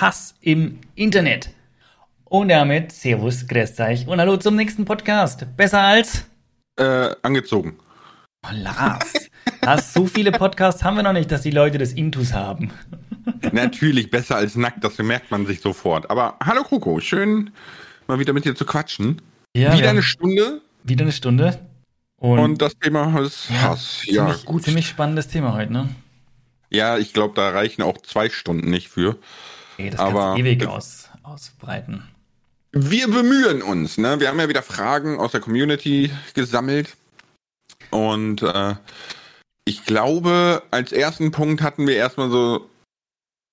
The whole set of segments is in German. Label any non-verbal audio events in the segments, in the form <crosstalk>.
Hass im Internet. Und damit Servus, grüßt euch und hallo zum nächsten Podcast. Besser als? Äh, angezogen. Oh, Lars, Lars, so viele Podcasts haben wir noch nicht, dass die Leute das Intus haben. <laughs> Natürlich besser als nackt, das merkt man sich sofort. Aber hallo Kroko, schön mal wieder mit dir zu quatschen. Ja, wieder ja. eine Stunde Wieder eine Stunde. und, Und, das Thema ist Hass. Ja, ziemlich, gut. ziemlich spannendes Thema heute, ne? Ja, ich glaube, da reichen auch zwei Stunden nicht für. Ey, das Aber- kannst ewig aus, ausbreiten. Wir bemühen uns, ne? Wir haben ja wieder Fragen aus der Community gesammelt. Und äh, ich glaube, als ersten Punkt hatten wir erstmal so,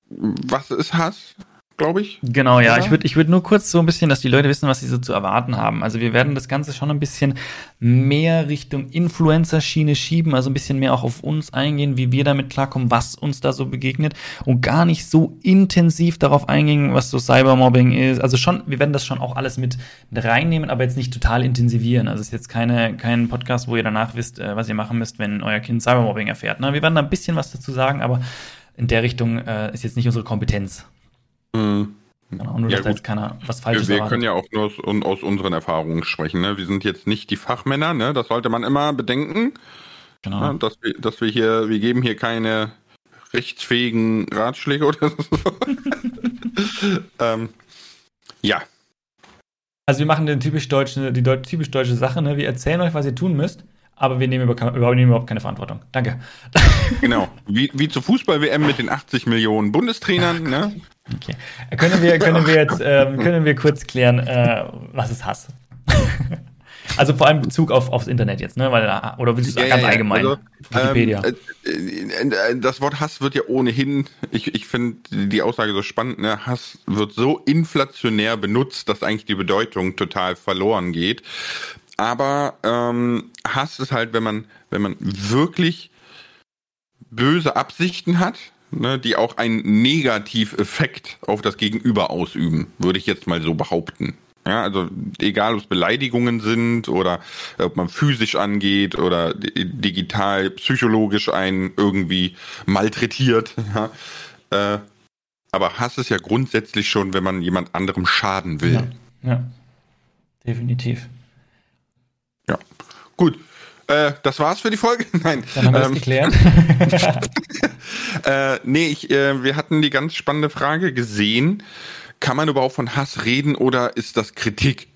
was ist Hass, glaube ich? Genau, ja. Oder? Ich würde ich würd nur kurz so ein bisschen, dass die Leute wissen, was sie so zu erwarten haben. Also wir werden das Ganze schon ein bisschen mehr Richtung Influencer-Schiene schieben, also ein bisschen mehr auch auf uns eingehen, wie wir damit klarkommen, was uns da so begegnet und gar nicht so intensiv darauf eingehen, was so Cybermobbing ist. Also schon, wir werden das schon auch alles mit reinnehmen, aber jetzt nicht total intensivieren. Also es ist jetzt keine, kein Podcast, wo ihr danach wisst, äh, was ihr machen müsst, wenn euer Kind Cybermobbing erfährt. Ne? Wir werden da ein bisschen was dazu sagen, aber in der Richtung äh, ist jetzt nicht unsere Kompetenz. Hm. Genau, nur, Ja, dass da jetzt keiner was Wir, Falsches wir erwartet. können ja auch nur aus, aus unseren Erfahrungen sprechen. Ne? Wir sind jetzt nicht die Fachmänner, ne? das sollte man immer bedenken. genau. Ne? Dass, wir, dass wir hier, wir geben hier keine rechtsfähigen Ratschläge oder so. <laughs> ähm, ja, Also wir machen den typisch deutschen, die typisch deutsche Sache, ne? Wir erzählen euch, was ihr tun müsst, aber wir nehmen, über, überhaupt, nehmen überhaupt keine Verantwortung. Danke. <laughs> genau. Wie, wie zur Fußball-WM mit den 80 Millionen Bundestrainern. Ne? Okay. Können wir, können wir jetzt, ähm, können wir kurz klären, äh, was ist Hass? <laughs> also vor allem Bezug auf, aufs Internet jetzt, ne? Weil, äh, oder willst du es ganz allgemein? Also, Wikipedia. Ähm, äh, äh, das Wort Hass wird ja ohnehin, ich, ich finde die Aussage so spannend, ne? Hass wird so inflationär benutzt, dass eigentlich die Bedeutung total verloren geht. Aber ähm, Hass ist halt, wenn man, wenn man wirklich böse Absichten hat, ne, die auch einen Negativeffekt auf das Gegenüber ausüben, würde ich jetzt mal so behaupten. Ja, also egal, ob es Beleidigungen sind oder ob man physisch angeht oder di- digital, psychologisch einen irgendwie malträtiert. <laughs> Ja. Äh, aber Hass ist ja grundsätzlich schon, wenn man jemand anderem schaden will. ja. ja. Definitiv. Ja. Gut. Äh, das war's für die Folge? <laughs> Nein. Dann haben wir Ähm, geklärt. <laughs> Äh, nee, ich, äh, wir hatten die ganz spannende Frage gesehen. Kann man überhaupt von Hass reden oder ist das Kritik?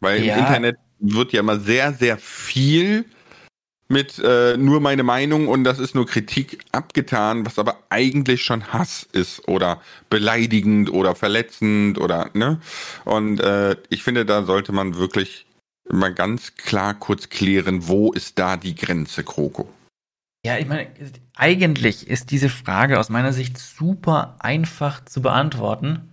Weil Ja. im Internet wird ja immer sehr, sehr viel mit äh, nur meine Meinung und das ist nur Kritik abgetan, was aber eigentlich schon Hass ist oder beleidigend oder verletzend oder ne. Und äh, ich finde, da sollte man wirklich mal ganz klar kurz klären, wo ist da die Grenze, Kroko? Ja, ich meine, eigentlich ist diese Frage aus meiner Sicht super einfach zu beantworten.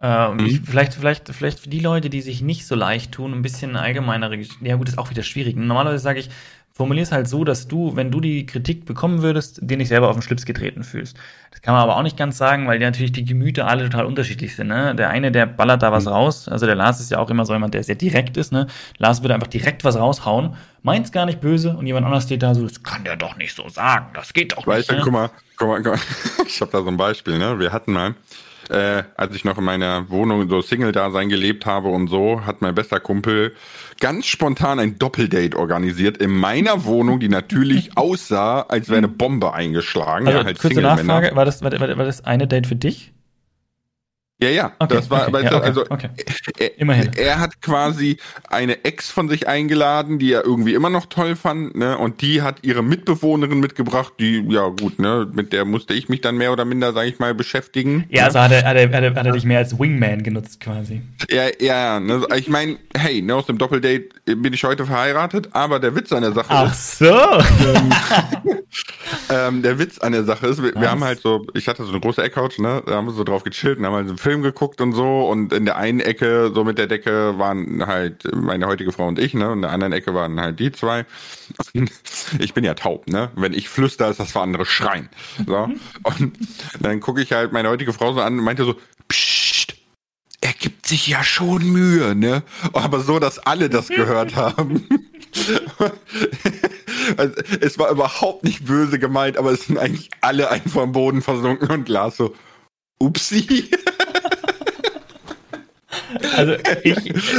Äh, und ich, Mhm. vielleicht, vielleicht, vielleicht für die Leute, die sich nicht so leicht tun, ein bisschen allgemeinere Ja, gut, ist auch wieder schwierig. Normalerweise sage ich, formulier es halt so, dass du, wenn du die Kritik bekommen würdest, dir nicht selber auf den Schlips getreten fühlst. Das kann man aber auch nicht ganz sagen, weil ja natürlich die Gemüter alle total unterschiedlich sind. Ne? Der eine, der ballert da was Mhm. raus. Also der Lars ist ja auch immer so jemand, der sehr direkt ist. Ne? Lars würde einfach direkt was raushauen, meint's gar nicht böse und jemand anders steht da so, das kann der doch nicht so sagen, das geht doch Weißt nicht. du, Ne? guck mal, guck mal, guck mal. <laughs> ich habe da so ein Beispiel, ne? Wir hatten mal, äh, als ich noch in meiner Wohnung so Single-Dasein gelebt habe und so, hat mein bester Kumpel ganz spontan ein Doppeldate organisiert in meiner Wohnung, die natürlich <laughs> aussah, als wäre eine Bombe eingeschlagen. Also, ja, halt kurze. Nachfrage, war das, war, war das eine Date für dich? Ja, ja, Okay, das war, okay, ja, okay, also er, Immerhin. er hat quasi eine Ex von sich eingeladen, die er irgendwie immer noch toll fand, ne? Und die hat ihre Mitbewohnerin mitgebracht, die, ja gut, ne, mit der musste ich mich dann mehr oder minder, sag ich mal, beschäftigen. Ja, also hat er, hat, er, hat, er, hat er dich mehr als Wingman genutzt quasi. Ja, ja, ne, ich meine, hey, ne, aus dem Doppeldate bin ich heute verheiratet, aber der Witz an der Sache Ach ist, so. <laughs> ähm, der Witz an der Sache ist, wir, wir haben halt so, ich hatte so eine große Eckcouch, ne, da haben wir so drauf gechillt und haben halt so Film geguckt und so und in der einen Ecke, so mit der Decke, waren halt meine heutige Frau und ich, ne, und in der anderen Ecke waren halt die zwei. <laughs> Ich bin ja taub, ne, wenn ich flüster, ist das für andere schreien. So, und dann gucke ich halt meine heutige Frau so an und meinte so, Psst, er gibt sich ja schon Mühe, ne? Aber so, dass alle das gehört haben. <laughs> Also, es war überhaupt nicht böse gemeint, aber es sind eigentlich alle einfach am Boden versunken und Glas so, upsi. <laughs> Also ich,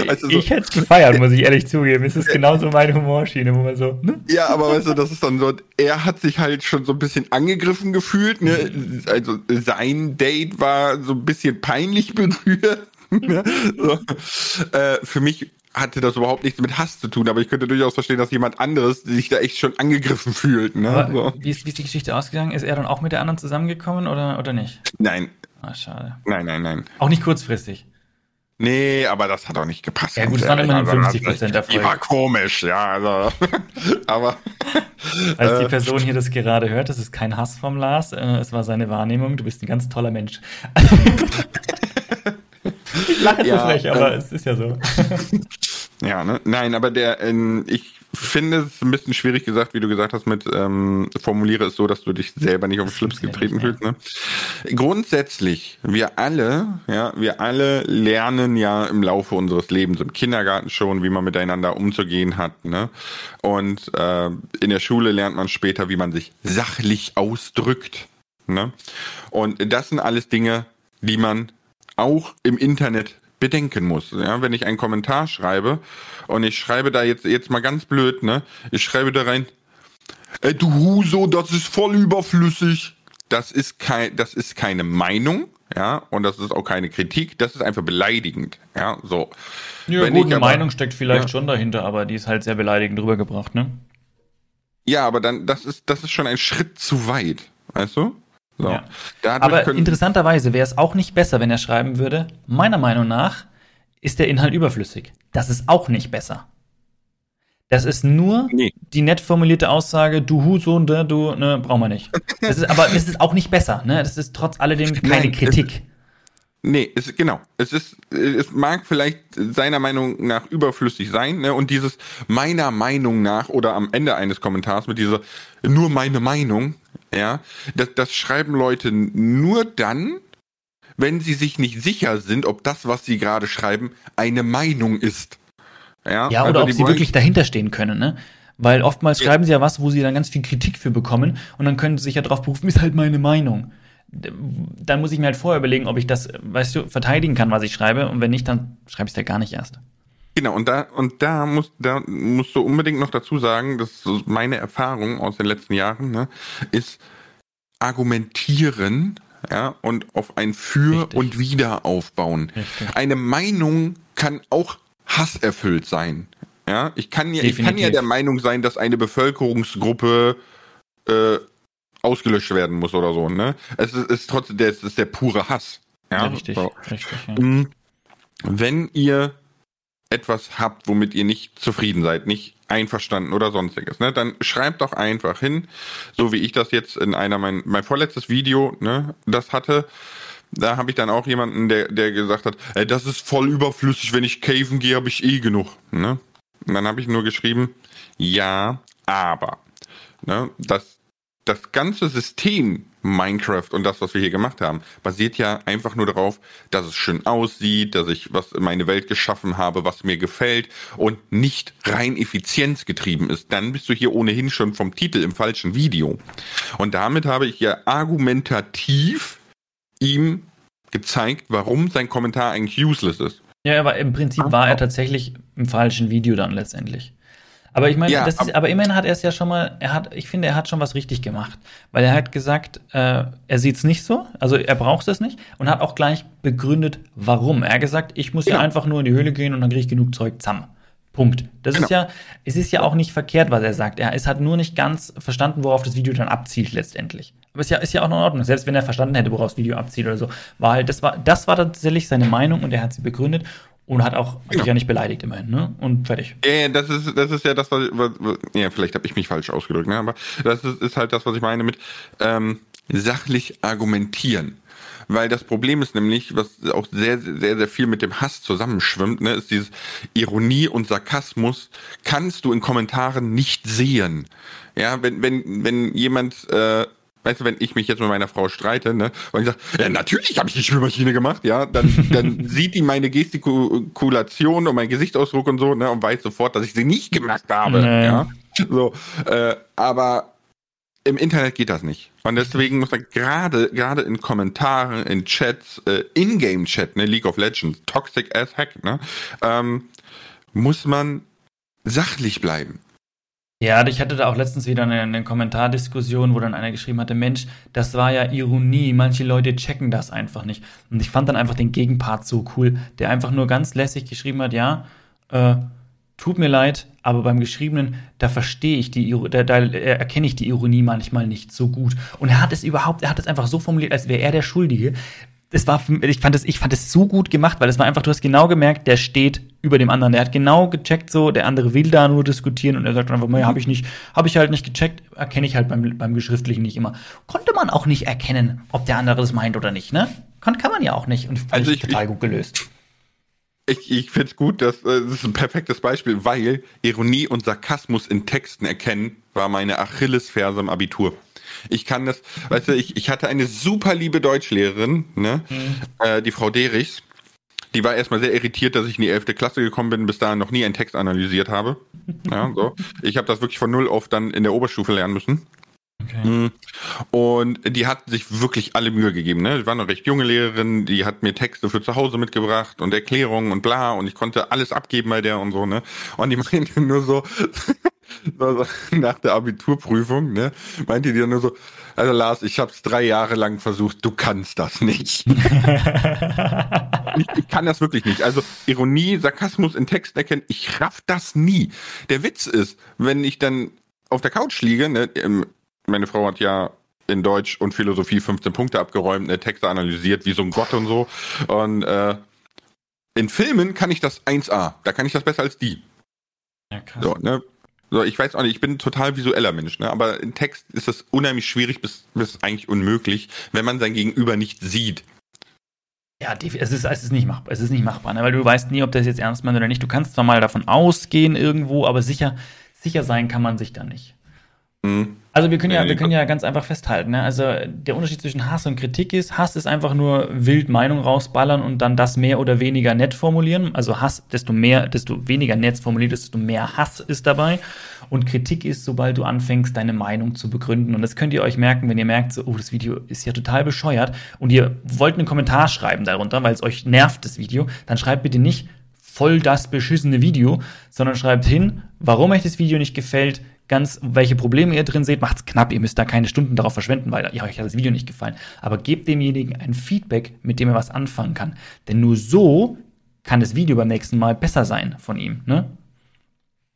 also so, ich hätte es gefeiert, muss ich ehrlich zugeben. Es ist genauso meine Humorschiene, wo man so. Ne? Ja, aber weißt du, das ist dann so, er hat sich halt schon so ein bisschen angegriffen gefühlt. Ne? Also sein Date war so ein bisschen peinlich <laughs> berührt. Ne? so. äh, für mich hatte das überhaupt nichts mit Hass zu tun, aber ich könnte durchaus verstehen, dass jemand anderes sich da echt schon angegriffen fühlt. Ne? So. Wie, ist, wie ist die Geschichte ausgegangen? Ist er dann auch mit der anderen zusammengekommen oder, oder nicht? Nein. Ah, schade. Nein, nein, nein. Auch nicht kurzfristig. Nee, aber das hat auch nicht gepasst. Ja gut, es waren immer nur 50 Prozent der Folge. Die war komisch, ja, also, <laughs> aber. <laughs> Als die äh, Person hier das gerade hört, das ist kein Hass vom Lars, äh, es war seine Wahrnehmung, du bist ein ganz toller Mensch. <laughs> ich lache ja, frech, aber äh, es ist ja so. Ja, ne? Nein, aber der, äh, ich finde es ein bisschen schwierig gesagt, wie du gesagt hast, mit ähm, formuliere es so, dass du dich selber nicht auf den Schlips getreten fühlst. Ne? Grundsätzlich, wir alle, ja, wir alle lernen ja im Laufe unseres Lebens, im Kindergarten schon, wie man miteinander umzugehen hat. Ne? Und äh, in der Schule lernt man später, wie man sich sachlich ausdrückt. Ne? Und das sind alles Dinge, die man auch im Internet bedenken muss. Ja, wenn ich einen Kommentar schreibe und ich schreibe da jetzt jetzt mal ganz blöd, ne? Ich schreibe da rein, ey, du Huso, das ist voll überflüssig. Das ist kein, das ist keine Meinung, ja, und das ist auch keine Kritik, das ist einfach beleidigend, ja, so. Ja, wenn gut, eine aber, Meinung steckt vielleicht ja. schon dahinter, aber die ist halt sehr beleidigend rübergebracht, ne? Ja, aber dann, das ist, das ist schon ein Schritt zu weit, weißt du? So. Ja. Aber interessanterweise wäre es auch nicht besser, wenn er schreiben würde, meiner Meinung nach ist der Inhalt überflüssig. Das ist auch nicht besser. Das ist nur nee. die nett formulierte Aussage, du Husohn, du, ne, brauchen wir nicht. Das ist, aber es ist auch nicht besser, ne? Das ist trotz alledem keine Nein, Kritik. Nee, es, genau. Es ist, es mag vielleicht seiner Meinung nach überflüssig sein, ne? Und dieses meiner Meinung nach oder am Ende eines Kommentars mit dieser nur meine Meinung, ja, das, das schreiben Leute nur dann, wenn sie sich nicht sicher sind, ob das, was sie gerade schreiben, eine Meinung ist. Ja, ja oder also ob sie wirklich dahinter stehen können, ne? Weil oftmals schreiben sie ja was, wo sie dann ganz viel Kritik für bekommen und dann können sie sich ja darauf berufen, <laughs> ist halt meine Meinung dann muss ich mir halt vorher überlegen, ob ich das, weißt du, verteidigen kann, was ich schreibe. Und wenn nicht, dann schreibe ich es ja gar nicht erst. Genau, und da, und da muss, da musst du unbedingt noch dazu sagen, das ist meine Erfahrung aus den letzten Jahren, ne, ist argumentieren, ja, und auf ein Für Richtig. und Wider aufbauen. Richtig. Eine Meinung kann auch hasserfüllt sein. Ja, ich kann ja, ich kann ja der Meinung sein, dass eine Bevölkerungsgruppe äh, ausgelöscht werden muss oder so, ne? Es ist, ist trotzdem der, es ist der pure Hass. Ja, richtig, so. richtig. Ja. Mm, wenn ihr etwas habt, womit ihr nicht zufrieden seid, nicht einverstanden oder sonstiges, ne, dann schreibt doch einfach hin, so wie ich das jetzt in einer mein mein vorletztes Video, ne, das hatte. Da habe ich dann auch jemanden, der der gesagt hat, ey, das ist voll überflüssig, wenn ich caven gehe, habe ich eh genug, ne? Und dann habe ich nur geschrieben, ja, aber, ne, das das ganze System Minecraft und das, was wir hier gemacht haben, basiert ja einfach nur darauf, dass es schön aussieht, dass ich was in meine Welt geschaffen habe, was mir gefällt und nicht rein effizienzgetrieben ist. Dann bist du hier ohnehin schon vom Titel im falschen Video. Und damit habe ich ja argumentativ ihm gezeigt, warum sein Kommentar eigentlich useless ist. Ja, aber im Prinzip war er tatsächlich im falschen Video dann letztendlich. Aber ich meine, ja, das ist, aber immerhin hat er es ja schon mal, er hat, ich finde, er hat schon was richtig gemacht. Weil er hat gesagt, äh, er sieht es nicht so, also er braucht es nicht und hat auch gleich begründet, warum. Er hat gesagt, ich muss genau. ja einfach nur in die Höhle gehen und dann kriege ich genug Zeug zusammen. Punkt. Das genau. ist ja, es ist ja auch nicht verkehrt, was er sagt. Er ist halt nur nicht ganz verstanden, worauf das Video dann abzielt letztendlich. Aber ist ja, ist ja auch in Ordnung. Selbst wenn er verstanden hätte, worauf das Video abzielt oder so, war halt, das war, das war tatsächlich seine Meinung und er hat sie begründet und hat auch genau. ja nicht beleidigt immerhin, ne? Und fertig. Ja, das ist, das ist ja das, was, was ja, vielleicht habe ich mich falsch ausgedrückt, ne? Aber das ist, ist halt das, was ich meine mit ähm, sachlich argumentieren. Weil das Problem ist nämlich, was auch sehr, sehr, sehr viel mit dem Hass zusammenschwimmt, ne, ist dieses Ironie und Sarkasmus kannst du in Kommentaren nicht sehen. Ja, wenn, wenn, wenn jemand äh, weißt du, wenn ich mich jetzt mit meiner Frau streite, ne, und ich sage, ja, natürlich habe ich die Spülmaschine gemacht, ja, dann, <laughs> dann sieht die meine Gestikulation und mein Gesichtsausdruck und so, ne, und weiß sofort, dass ich sie nicht gemacht habe, nee. ja. So, äh, aber im Internet geht das nicht. Und deswegen muss er gerade, gerade in Kommentaren, in Chats, äh, In-Game-Chat, ne, League of Legends, Toxic as Heck, ne, ähm, muss man sachlich bleiben. Ja, ich hatte da auch letztens wieder eine, eine, Kommentardiskussion, wo dann einer geschrieben hatte, Mensch, das war ja Ironie, manche Leute checken das einfach nicht. Und ich fand dann einfach den Gegenpart so cool, der einfach nur ganz lässig geschrieben hat, ja, äh, tut mir leid, aber beim Geschriebenen, da verstehe ich die, da, da erkenne ich die Ironie manchmal nicht so gut. Und er hat es überhaupt, er hat es einfach so formuliert, als wäre er der Schuldige das war, ich fand das, ich fand das so gut gemacht, weil es war einfach, du hast genau gemerkt, der steht über dem anderen. Der hat genau gecheckt, so, der andere will da nur diskutieren und er sagt einfach mal, ja, habe ich nicht, habe ich halt nicht gecheckt, erkenne ich halt beim, beim Geschriftlichen nicht immer. Konnte man auch nicht erkennen, ob der andere das meint oder nicht, ne? Kann, kann man ja auch nicht. Und fand also ich, total ich, gut gelöst. Ich, ich finde es gut, dass, äh, das ist ein perfektes Beispiel, weil Ironie und Sarkasmus in Texten erkennen, war meine Achillesferse im Abitur. Ich kann das, weißt du, ich, ich hatte eine super liebe Deutschlehrerin, ne? Mhm. Äh, die Frau Derichs. Die war erstmal sehr irritiert, dass ich in die 11. Klasse gekommen bin, bis dahin noch nie einen Text analysiert habe. Ja, so. Ich habe das wirklich von null auf dann in der Oberstufe lernen müssen. Okay. Mhm. Und die hat sich wirklich alle Mühe gegeben. Ne? Die war eine recht junge Lehrerin, die hat mir Texte für zu Hause mitgebracht und Erklärungen und bla und ich konnte alles abgeben bei der und so. Ne? Und die <laughs> meinte <laughs> nur so, nach der Abiturprüfung, ne, meinte die nur so, also Lars, ich habe es drei Jahre lang versucht, du kannst das nicht. <laughs> ich, ich, kann das wirklich nicht. Also Ironie, Sarkasmus in Texten erkennen, ich raff das nie. Der Witz ist, wenn ich dann auf der Couch liege, ne, meine Frau hat ja in Deutsch und Philosophie 15 Punkte abgeräumt, ne, Texte analysiert wie so ein Gott und so. Und äh, in Filmen kann ich das 1A. Da kann ich das besser als die. Ja, krass. So, ne? So, ich weiß auch nicht, ich bin ein total visueller Mensch, ne? aber in Text ist es unheimlich schwierig bis, bis eigentlich unmöglich, wenn man sein Gegenüber nicht sieht. Ja, es ist, es ist nicht machbar. Es ist nicht machbar, ne? weil du weißt nie, ob das jetzt ernst meint oder nicht. Du kannst zwar mal davon ausgehen irgendwo, aber sicher, sicher sein kann man sich da nicht. Mhm. Also wir können ja, wir können ja ganz einfach festhalten. Ne? Also der Unterschied zwischen Hass und Kritik ist, Hass ist einfach nur wild Meinung rausballern und dann das mehr oder weniger nett formulieren. Also Hass, desto mehr, desto weniger nett formuliert, desto mehr Hass ist dabei. Und Kritik ist, sobald du anfängst, deine Meinung zu begründen. Und das könnt ihr euch merken, wenn ihr merkt, so, oh, das Video ist ja total bescheuert und ihr wollt einen Kommentar schreiben darunter, weil es euch nervt, das Video, dann schreibt bitte nicht voll das beschissene Video, sondern schreibt hin, warum euch das Video nicht gefällt, ganz, welche Probleme ihr drin seht, macht's knapp. Ihr müsst da keine Stunden darauf verschwenden, weil ja, euch hat das Video nicht gefallen. Aber gebt demjenigen ein Feedback, mit dem er was anfangen kann. Denn nur so kann das Video beim nächsten Mal besser sein von ihm. Ne?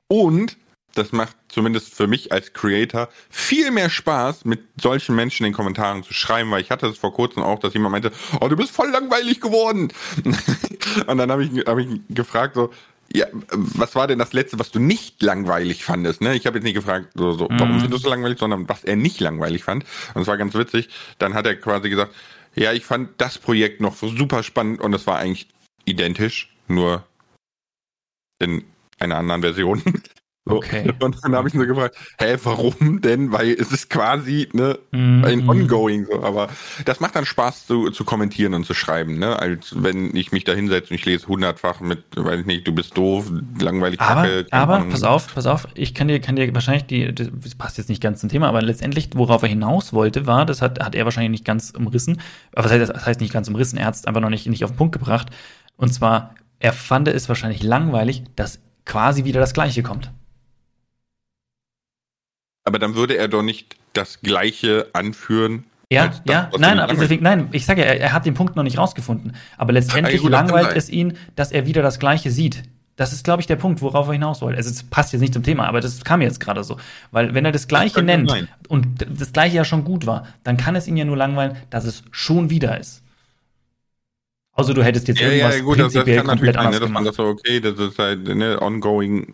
Und das macht zumindest für mich als Creator viel mehr Spaß, mit solchen Menschen in den Kommentaren zu schreiben, weil ich hatte es vor kurzem auch, dass jemand meinte, oh, du bist voll langweilig geworden. <laughs> Und dann habe ich, hab ich gefragt, so, ja, was war denn das letzte, was du nicht langweilig fandest? Ne? Ich habe jetzt nicht gefragt, so, so, warum mhm. findest du langweilig, sondern was er nicht langweilig fand. Und es war ganz witzig. Dann hat er quasi gesagt, ja, ich fand das Projekt noch super spannend und es war eigentlich identisch, nur in einer anderen Version. So. Okay. <laughs> Und dann habe ich nur gefragt, hä, warum denn? Weil es ist quasi ne, mm ein Ongoing. So. Aber das macht dann Spaß zu, zu kommentieren und zu schreiben, ne? Als wenn ich mich da hinsetze und ich lese hundertfach mit, weiß ich nicht, du bist doof, langweilig. Aber, Kacke, aber pass auf, pass auf, ich kann dir, kann dir wahrscheinlich die, das passt jetzt nicht ganz zum Thema, aber letztendlich, worauf er hinaus wollte, war, das hat, hat er wahrscheinlich nicht ganz umrissen. Aber was heißt, das heißt nicht ganz umrissen, er hat es einfach noch nicht, nicht auf den Punkt gebracht. Und zwar, er fand es wahrscheinlich langweilig, dass quasi wieder das Gleiche kommt. Aber dann würde er doch nicht das Gleiche anführen. Ja, das, ja, nein, aber deswegen, nein, ich sage ja, er, er, hat den Punkt noch nicht rausgefunden. Aber letztendlich gut, langweilt es ihn, dass er wieder das Gleiche sieht. Das ist, glaube ich, der Punkt, worauf er hinaus wollte. Also, es passt jetzt nicht zum Thema, aber das kam jetzt gerade so. Weil, wenn er das Gleiche das nennt sein. und das Gleiche ja schon gut war, dann kann es ihn ja nur langweilen, dass es schon wieder ist. Also, du hättest jetzt ja, irgendwas ja, gut, prinzipiell das, das komplett anders sein, ne, gemacht. Das so, okay, das ist halt ne, ongoing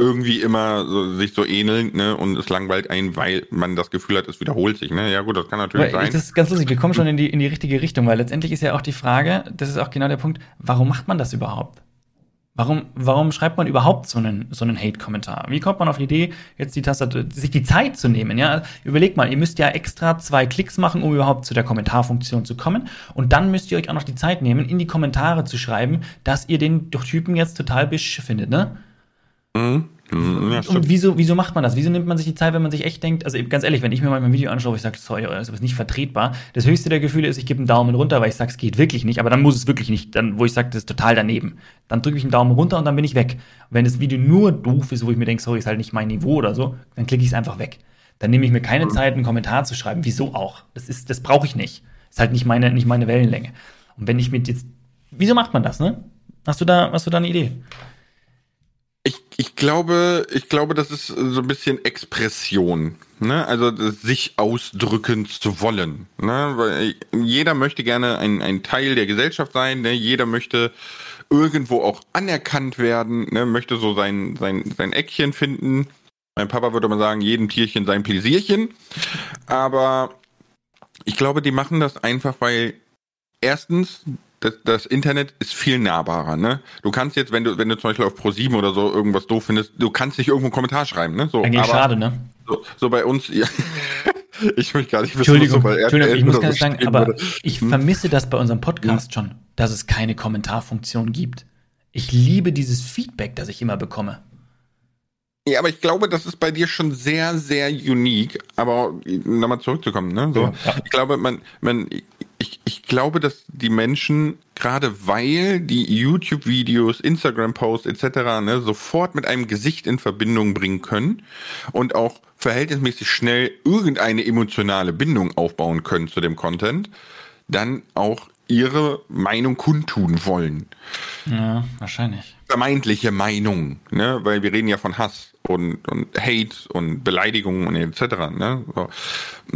irgendwie immer so, sich so ähneln, ne? Und es langweilt einen, weil man das Gefühl hat, es wiederholt sich, ne? Ja gut, das kann natürlich weil, sein. Das ist ganz lustig, wir kommen schon in die, in die richtige Richtung, weil letztendlich ist ja auch die Frage, das ist auch genau der Punkt, warum macht man das überhaupt? Warum, warum schreibt man überhaupt so einen, so einen Hate-Kommentar? Wie kommt man auf die Idee, jetzt die Tastatur, sich die Zeit zu nehmen? Ja, überlegt mal, ihr müsst ja extra zwei Klicks machen, um überhaupt zu der Kommentarfunktion zu kommen. Und dann müsst ihr euch auch noch die Zeit nehmen, in die Kommentare zu schreiben, dass ihr den Typen jetzt total bisch findet, ne? Mhm. Mhm, ja, und wieso, wieso macht man das? Wieso nimmt man sich die Zeit, wenn man sich echt denkt, also ganz ehrlich, wenn ich mir mal ein Video anschaue, ich sage, sorry, das ist nicht vertretbar. Das höchste der Gefühle ist, ich gebe einen Daumen runter, weil ich sage, es geht wirklich nicht, aber dann muss es wirklich nicht, dann, wo ich sage, das ist total daneben. Dann drücke ich einen Daumen runter und dann bin ich weg. wenn das Video nur doof ist, wo ich mir denke, sorry, ist halt nicht mein Niveau oder so, dann klicke ich es einfach weg. Dann nehme ich mir keine Zeit, einen Kommentar zu schreiben. Wieso auch? Das ist, das brauche ich nicht. Ist halt nicht meine, nicht meine Wellenlänge. Und wenn ich mit jetzt, wieso macht man das, ne? Hast du da, hast du da eine Idee? Ich, ich glaube, ich glaube, das ist so ein bisschen Expression, ne? Also sich ausdrücken zu wollen, ne? Weil jeder möchte gerne ein, ein Teil der Gesellschaft sein, ne? Jeder möchte irgendwo auch anerkannt werden, ne? Möchte so sein sein sein Eckchen finden. Mein Papa würde mal sagen, jedem Tierchen sein Pläsierchen. Aber ich glaube, die machen das einfach, weil erstens das, das Internet ist viel nahbarer, ne? Du kannst jetzt, wenn du, wenn du zum Beispiel auf Pro7 oder so irgendwas doof findest, du kannst nicht irgendwo einen Kommentar schreiben, ne? So, Eigentlich aber, schade, ne? So, so bei uns, ja. <laughs> ich möchte gar nicht wissen, Entschuldigung, so bei Entschuldigung, ich muss ganz sagen, aber würde. ich hm? vermisse das bei unserem Podcast hm? schon, dass es keine Kommentarfunktion gibt. Ich liebe dieses Feedback, das ich immer bekomme. Ja, aber ich glaube, das ist bei dir schon sehr, sehr unique. Aber nochmal zurückzukommen, ne? So, ja. Ich glaube, man, man, ich, ich glaube, dass die Menschen, gerade weil die YouTube-Videos, Instagram-Posts etc. Ne, sofort mit einem Gesicht in Verbindung bringen können und auch verhältnismäßig schnell irgendeine emotionale Bindung aufbauen können zu dem Content, dann auch ihre Meinung kundtun wollen. Ja, wahrscheinlich. Vermeintliche Meinung, ne? Weil wir reden ja von Hass und, und Hate und Beleidigungen und etc. Ne? So.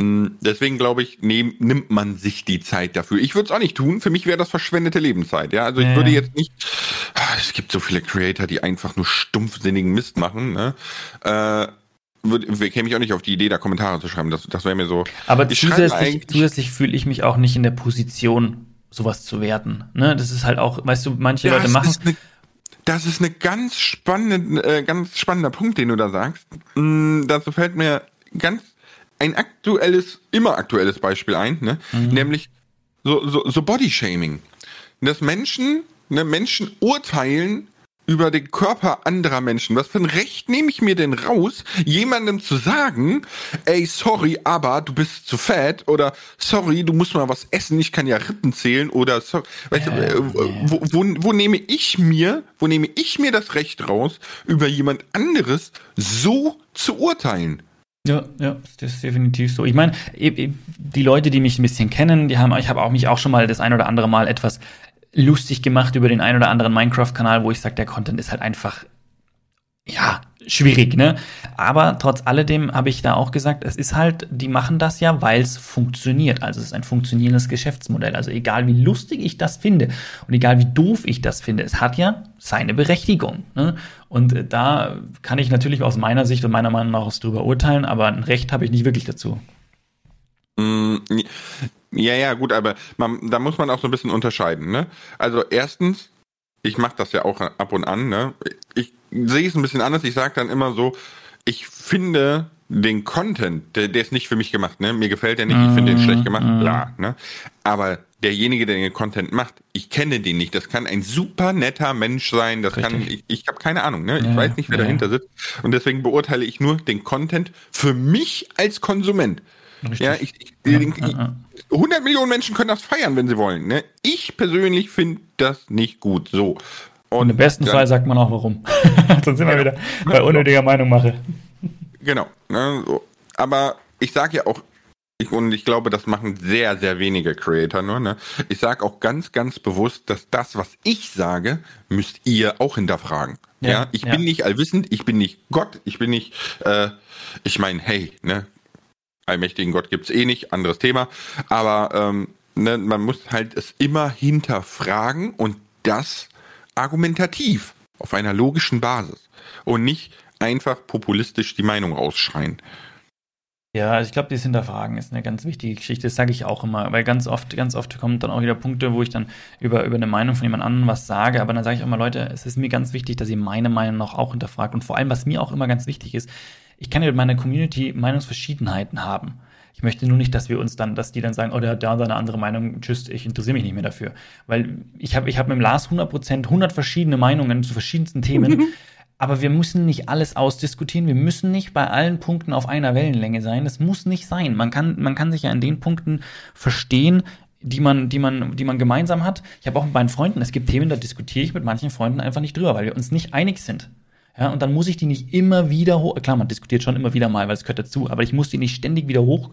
Mm, deswegen glaube ich, nehm, nimmt man sich die Zeit dafür. Ich würde es auch nicht tun. Für mich wäre das verschwendete Lebenszeit. Ja, also ich ja, würde jetzt nicht. Ah, es gibt so viele Creator, die einfach nur stumpfsinnigen Mist machen. Ne? Äh, würde, käme ich auch nicht auf die Idee, da Kommentare zu schreiben. Das, das wäre mir so. Aber zusätzlich, zusätzlich fühle ich mich auch nicht in der Position, sowas zu werten. Ne? Das ist halt auch, weißt du, manche ja, Leute machen. Ist eine, das ist eine ganz spannende, äh, ganz spannender Punkt, den du da sagst. Mm, dazu fällt mir ganz ein aktuelles, immer aktuelles Beispiel ein, ne? Mhm. nämlich so, so, so Bodyshaming. Dass Menschen, ne, Menschen urteilen über den Körper anderer Menschen. Was für ein Recht nehme ich mir denn raus, jemandem zu sagen, ey, sorry, aber du bist zu fett oder sorry, du musst mal was essen, ich kann ja Rippen zählen oder sorry, weißt äh, du, wo, wo, wo nehme ich mir, wo nehme ich mir das Recht raus, über jemand anderes so zu urteilen? Ja, ja, das ist definitiv so. Ich meine, die Leute, die mich ein bisschen kennen, die haben, ich habe auch mich auch schon mal das ein oder andere Mal etwas lustig gemacht über den ein oder anderen Minecraft-Kanal, wo ich sage, der Content ist halt einfach, ja, schwierig, ne? Aber trotz alledem habe ich da auch gesagt, es ist halt, die machen das ja, weil es funktioniert. Also es ist ein funktionierendes Geschäftsmodell. Also egal wie lustig ich das finde und egal wie doof ich das finde, es hat ja seine Berechtigung. Ne? Und da kann ich natürlich aus meiner Sicht und meiner Meinung nach drüber urteilen, aber ein Recht habe ich nicht wirklich dazu. Mm, ja, ja, gut, aber man, da muss man auch so ein bisschen unterscheiden. Ne? Also erstens, ich mache das ja auch ab und an. Ne? Ich sehe es ein bisschen anders. Ich sage dann immer so, ich finde den Content, der, der ist nicht für mich gemacht. Ne? Mir gefällt der nicht, ich finde den schlecht gemacht, mhm. bla. Ne? Aber derjenige, der den Content macht, ich kenne den nicht. Das kann ein super netter Mensch sein. Das Richtig. kann, ich, ich habe keine Ahnung. Ne? Ich ja, weiß nicht, wer ja. dahinter sitzt. Und deswegen beurteile ich nur den Content für mich als Konsument. Richtig. Ja, ich, ich, ich, 100 Millionen Menschen können das feiern, wenn sie wollen. Ne? Ich persönlich finde das nicht gut. So. Und im besten Fall sagt man auch warum. <laughs> Sonst sind wir wieder bei unnötiger Meinung mache. Genau. Ne, so. Aber ich sage ja auch, ich, und ich glaube, das machen sehr, sehr wenige Creator nur. Ne? Ich sage auch ganz, ganz bewusst, dass das, was ich sage, müsst ihr auch hinterfragen. Ja, ja? ich ja. bin nicht allwissend, ich bin nicht Gott, ich bin nicht, äh, ich meine, hey, ne, allmächtigen Gott gibt's eh nicht, anderes Thema. Aber ähm, ne, man muss halt es immer hinterfragen und das argumentativ auf einer logischen Basis und nicht einfach populistisch die Meinung ausschreien. Ja, also ich glaube, das Hinterfragen ist eine ganz wichtige Geschichte. Das sage ich auch immer, weil ganz oft, ganz oft kommen dann auch wieder Punkte, wo ich dann über, über eine Meinung von jemand anderem was sage. Aber dann sage ich auch immer, Leute, es ist mir ganz wichtig, dass ihr meine Meinung noch auch hinterfragt. Und vor allem, was mir auch immer ganz wichtig ist, ich kann ja mit meiner Community Meinungsverschiedenheiten haben. Ich möchte nur nicht, dass wir uns dann, dass die dann sagen, oh, der hat da seine andere Meinung, tschüss, ich interessiere mich nicht mehr dafür. Weil ich habe ich hab mit dem Lars 100% 100 verschiedene Meinungen zu verschiedensten Themen. <laughs> Aber wir müssen nicht alles ausdiskutieren. Wir müssen nicht bei allen Punkten auf einer Wellenlänge sein. Das muss nicht sein. Man kann, man kann sich ja in den Punkten verstehen, die man, die man, die man gemeinsam hat. Ich habe auch mit meinen Freunden, es gibt Themen, da diskutiere ich mit manchen Freunden einfach nicht drüber, weil wir uns nicht einig sind. Ja, und dann muss ich die nicht immer wieder hoch, klar, man diskutiert schon immer wieder mal, weil es gehört dazu, aber ich muss die nicht ständig wieder hoch,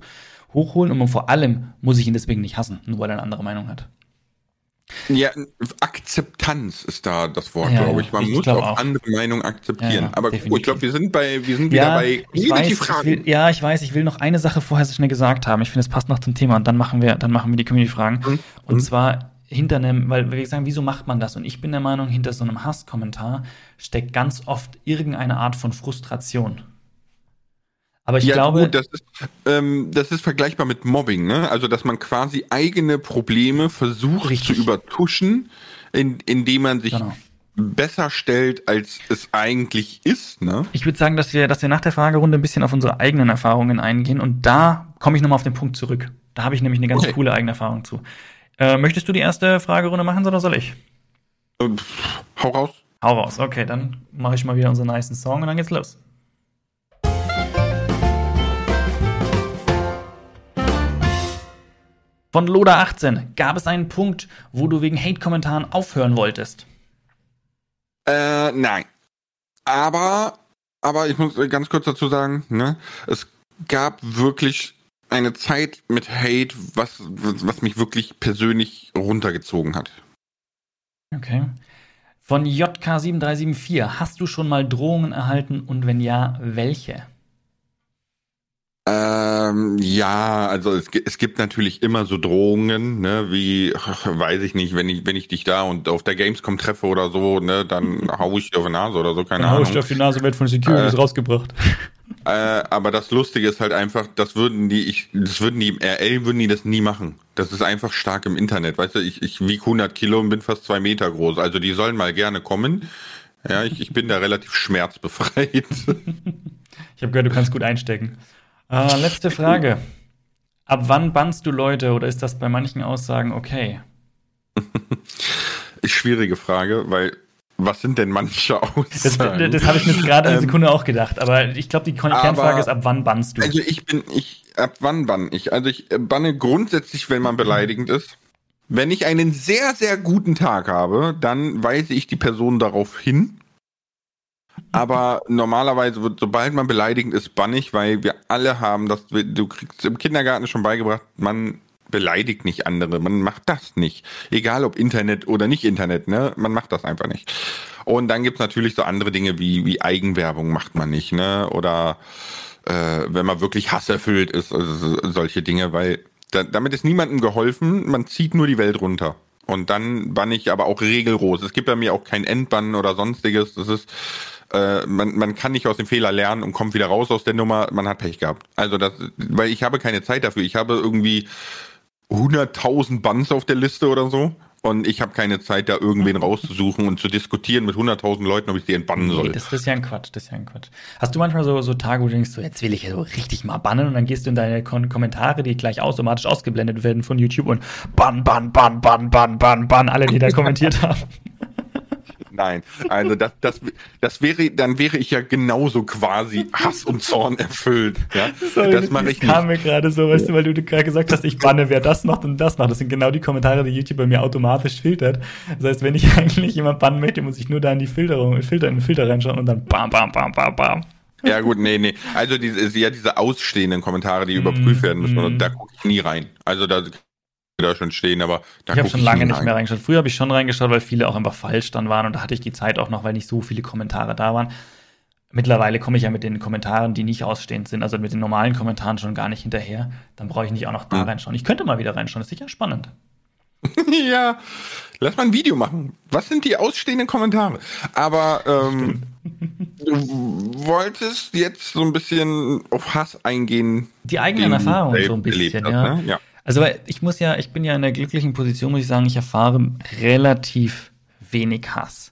hochholen und vor allem muss ich ihn deswegen nicht hassen, nur weil er eine andere Meinung hat. Ja, Akzeptanz ist da das Wort, ja, glaube ich. Man ich muss auch, auch, andere Meinungen akzeptieren. Ja, Aber definitiv. ich glaube, wir sind bei, wir sind wieder ja, bei Community-Fragen. Ja, ich weiß, ich will noch eine Sache vorher so schnell gesagt haben. Ich finde, es passt noch zum Thema und dann machen wir, dann machen wir die Community-Fragen. Mhm. Und mhm. zwar hinter einem, weil wir sagen, wieso macht man das? Und ich bin der Meinung, hinter so einem Hasskommentar steckt ganz oft irgendeine Art von Frustration. Aber ich ja, glaube. Gut, das, ist, ähm, das ist vergleichbar mit Mobbing, ne? Also, dass man quasi eigene Probleme versucht richtig. zu übertuschen, in, indem man sich genau. besser stellt, als es eigentlich ist, ne? Ich würde sagen, dass wir, dass wir nach der Fragerunde ein bisschen auf unsere eigenen Erfahrungen eingehen und da komme ich nochmal auf den Punkt zurück. Da habe ich nämlich eine ganz okay. coole eigene Erfahrung zu. Äh, möchtest du die erste Fragerunde machen oder soll ich? Äh, hau raus. Hau raus, okay, dann mache ich mal wieder unseren nice Song und dann geht's los. Von Loda 18. Gab es einen Punkt, wo du wegen Hate-Kommentaren aufhören wolltest? Äh, nein. Aber, aber ich muss ganz kurz dazu sagen, ne, es gab wirklich eine Zeit mit Hate, was, was mich wirklich persönlich runtergezogen hat. Okay. Von JK7374, hast du schon mal Drohungen erhalten und wenn ja, welche? Ähm, ja, also es, es, gibt natürlich immer so Drohungen, ne, wie, <laughs> weiß ich nicht, wenn ich, wenn ich dich da und auf der Gamescom treffe oder so, ne, dann <laughs> hau ich dir auf die Nase oder so, keine dann Ahnung. Hau ich dir auf die Nase, wird von Securities äh, rausgebracht. Äh, aber das Lustige ist halt einfach, das würden die, ich, das würden die im RL würden die das nie machen. Das ist einfach stark im Internet, weißt du, ich, ich wiege 100 Kilo und bin fast zwei Meter groß, also die sollen mal gerne kommen. Ja, ich, ich bin da relativ schmerzbefreit. <laughs> <laughs> ich habe gehört, du kannst gut einstecken. Äh, letzte Frage. Ab wann bannst du Leute oder ist das bei manchen Aussagen okay? <laughs> Schwierige Frage, weil was sind denn manche Aussagen? Das, das habe ich mir gerade eine ähm, Sekunde ähm, auch gedacht, aber ich glaube, die Kernfrage ist, ab wann bannst du? Also ich bin, ich, ab wann bann ich? Also ich banne grundsätzlich, wenn man beleidigend ist. Wenn ich einen sehr, sehr guten Tag habe, dann weise ich die Person darauf hin aber normalerweise wird, sobald man beleidigend ist, bannig, weil wir alle haben das, du kriegst im Kindergarten schon beigebracht, man beleidigt nicht andere, man macht das nicht. Egal ob Internet oder nicht Internet, ne? Man macht das einfach nicht. Und dann gibt's natürlich so andere Dinge wie, wie Eigenwerbung macht man nicht, ne? Oder äh, wenn man wirklich hasserfüllt ist, also solche Dinge, weil da, damit ist niemandem geholfen, man zieht nur die Welt runter. Und dann bann ich aber auch regelros. Es gibt bei mir auch kein Endbann oder sonstiges. Das ist äh, man, man kann nicht aus dem Fehler lernen und kommt wieder raus aus der Nummer, man hat Pech gehabt. Also das, weil ich habe keine Zeit dafür. Ich habe irgendwie 100.000 Bands auf der Liste oder so. Und ich habe keine Zeit, da irgendwen rauszusuchen und zu diskutieren mit 100.000 Leuten, ob ich die entbannen soll. Nee, das, das, ist ja ein Quatsch, das ist ja ein Quatsch. Hast du manchmal so, so Tage, wo du denkst, so, jetzt will ich ja so richtig mal bannen und dann gehst du in deine Kon Kommentare, die gleich automatisch ausgeblendet werden von YouTube und bann, bann, bann, bann, bann, bann, bann, alle, die da <laughs> kommentiert haben. Nein, also das, das, das wäre, dann wäre ich ja genauso quasi Hass und Zorn erfüllt. Ja? Sorry, das mache ich nicht. kam mir gerade so, weißt du, weil du gerade gesagt hast, ich banne, wer das macht und das macht. Das sind genau die Kommentare, die YouTube bei mir automatisch filtert. Das heißt, wenn ich <laughs> eigentlich jemand bannen möchte, muss ich nur da in die Filterung, Filter, in den Filter reinschauen und dann bam, bam, bam, bam, bam. Ja gut, nee, nee. Also diese, ja, diese ausstehenden Kommentare, die mm, überprüft werden müssen, mm. da gucke ich nie rein. Also da da schon stehen, aber da Ich habe schon lange nicht mehr reingeschaut. Früher habe ich schon reingeschaut, weil viele auch einfach falsch dann waren und da hatte ich die Zeit auch noch, weil nicht so viele Kommentare da waren. Mittlerweile komme ich ja mit den Kommentaren, die nicht ausstehend sind, also mit den normalen Kommentaren schon gar nicht hinterher. Dann brauche ich nicht auch noch da hm. reinschauen. Ich könnte mal wieder reinschauen, das ist sicher spannend. <laughs> ja, lass mal ein Video machen. Was sind die ausstehenden Kommentare? Aber ähm, du wolltest jetzt so ein bisschen auf Hass eingehen. Die eigenen Erfahrungen so ein bisschen, hat, ja. Ne? ja. Also ich muss ja, ich bin ja in der glücklichen Position, muss ich sagen, ich erfahre relativ wenig Hass.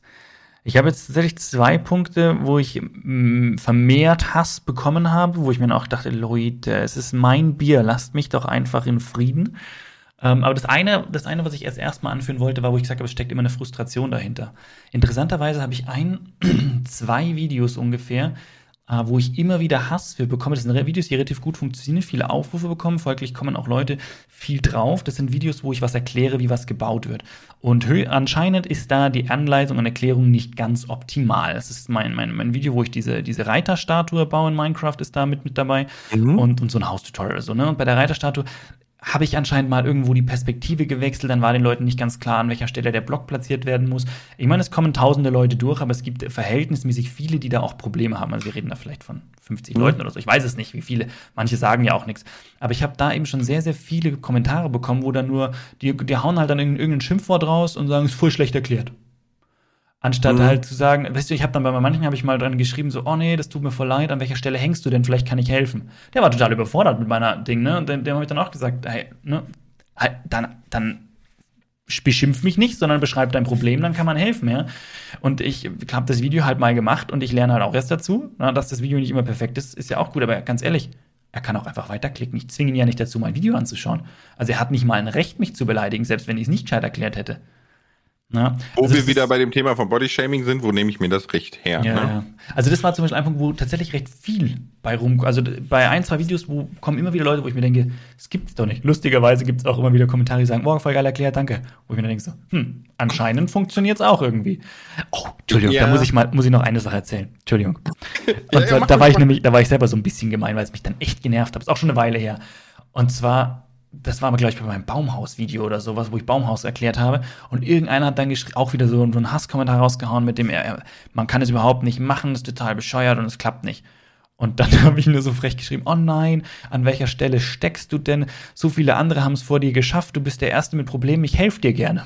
Ich habe jetzt tatsächlich zwei Punkte, wo ich mm, vermehrt Hass bekommen habe, wo ich mir auch dachte, Leute, es ist mein Bier, lasst mich doch einfach in Frieden. Ähm, aber das eine, das eine, was ich erst erstmal anführen wollte, war, wo ich gesagt habe, es steckt immer eine Frustration dahinter. Interessanterweise habe ich ein, <clears throat> zwei Videos ungefähr, äh, wo ich immer wieder Hass für bekomme. Das sind Videos, die relativ gut funktionieren, viele Aufrufe bekommen, folglich kommen auch Leute viel drauf. Das sind Videos, wo ich was erkläre, wie was gebaut wird. Und anscheinend ist da die Anleitung und Erklärung nicht ganz optimal. Das ist mein, mein, mein Video, wo ich diese, diese Reiterstatue baue in Minecraft, ist da mit, mit dabei. Mhm. Und, und so ein Haustutorial. So, ne? Und bei der Reiterstatue habe ich anscheinend mal irgendwo die Perspektive gewechselt, dann war den Leuten nicht ganz klar, an welcher Stelle der Block platziert werden muss. Ich meine, es kommen tausende Leute durch, aber es gibt verhältnismäßig viele, die da auch Probleme haben. Also wir reden da vielleicht von 50 mhm. Leuten oder so. Ich weiß es nicht, wie viele. Manche sagen ja auch nichts. Aber ich habe da eben schon sehr, sehr viele Kommentare bekommen, wo dann nur, die, die hauen halt dann irgendein Schimpfwort raus und sagen, es ist voll schlecht erklärt. Anstatt mhm. halt zu sagen, weißt du, ich habe dann bei manchen habe ich mal dran geschrieben, so, oh nee, das tut mir voll leid, an welcher Stelle hängst du denn, vielleicht kann ich helfen. Der war total überfordert mit meiner Ding, ne? Und dem, dem habe ich dann auch gesagt, hey, ne, halt, dann, dann beschimpf mich nicht, sondern beschreib dein Problem, dann kann man helfen, ja. Und ich habe das Video halt mal gemacht und ich lerne halt auch erst dazu, na, dass das Video nicht immer perfekt ist, ist ja auch gut, aber ganz ehrlich, er kann auch einfach weiterklicken. Ich zwinge ihn ja nicht dazu, mein Video anzuschauen. Also er hat nicht mal ein Recht, mich zu beleidigen, selbst wenn ich es nicht gescheit erklärt hätte. Ja, wo also wir wieder bei dem Thema von Bodyshaming sind, wo nehme ich mir das Recht her? Ja, ne? ja. Also das war zum Beispiel ein Punkt, wo tatsächlich recht viel bei rum, also bei ein, zwei Videos, wo kommen immer wieder Leute, wo ich mir denke, es gibt's doch nicht. Lustigerweise gibt es auch immer wieder Kommentare, die sagen, oh, voll geil erklärt, danke. Wo ich mir denke so, hm, anscheinend funktioniert's auch irgendwie. Oh, Entschuldigung, ja. da muss ich mal, muss ich noch eine Sache erzählen. Entschuldigung. <laughs> Und da, da war ich nämlich, da war ich selber so ein bisschen gemein, weil es mich dann echt genervt hat. Ist auch schon eine Weile her. Und zwar das war aber, glaube ich, bei meinem Baumhaus-Video oder sowas, wo ich Baumhaus erklärt habe. Und irgendeiner hat dann auch wieder so, einen Hasskommentar rausgehauen, mit dem er, man kann es überhaupt nicht machen, ist total bescheuert und es klappt nicht. Und dann <laughs> habe ich nur so frech geschrieben, oh nein, an welcher Stelle steckst du denn? So viele andere haben es vor dir geschafft, du bist der Erste mit Problemen, ich helfe dir gerne.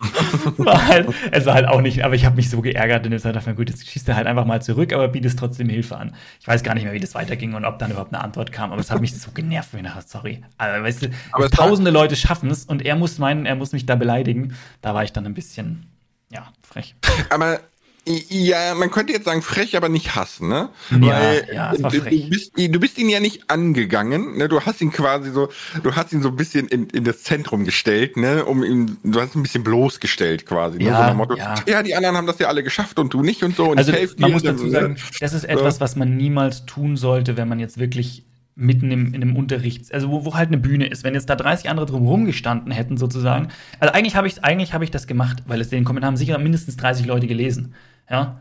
<laughs> war halt, es war halt auch nicht, aber ich habe mich so geärgert und jetzt dachte ich, gut, jetzt schießt er halt einfach mal zurück, aber bietet trotzdem Hilfe an. Ich weiß gar nicht mehr, wie das weiterging und ob dann überhaupt eine Antwort kam, aber es hat mich so genervt, wenn er, sorry. Aber weißt du, aber tausende Leute schaffen es und er muss meinen, er muss mich da beleidigen. Da war ich dann ein bisschen, ja, frech. Aber ja, man könnte jetzt sagen, frech, aber nicht hassen, ne? Ja, Weil ja, frech. Du bist, du bist ihn ja nicht angegangen, ne? Du hast ihn quasi so, du hast ihn so ein bisschen in, in das Zentrum gestellt, ne? Um ihn, du hast ihn ein bisschen bloßgestellt quasi. Ne? Ja, so Motto, ja. ja, die anderen haben das ja alle geschafft und du nicht und so. Und also, man muss dazu sagen, das ist etwas, was man niemals tun sollte, wenn man jetzt wirklich mitten im, in einem Unterricht, also wo, wo halt eine Bühne ist. Wenn jetzt da 30 andere drumherum gestanden hätten, sozusagen. Also eigentlich habe ich, eigentlich habe ich das gemacht, weil es den Kommentar haben sicher mindestens 30 Leute gelesen. Ja.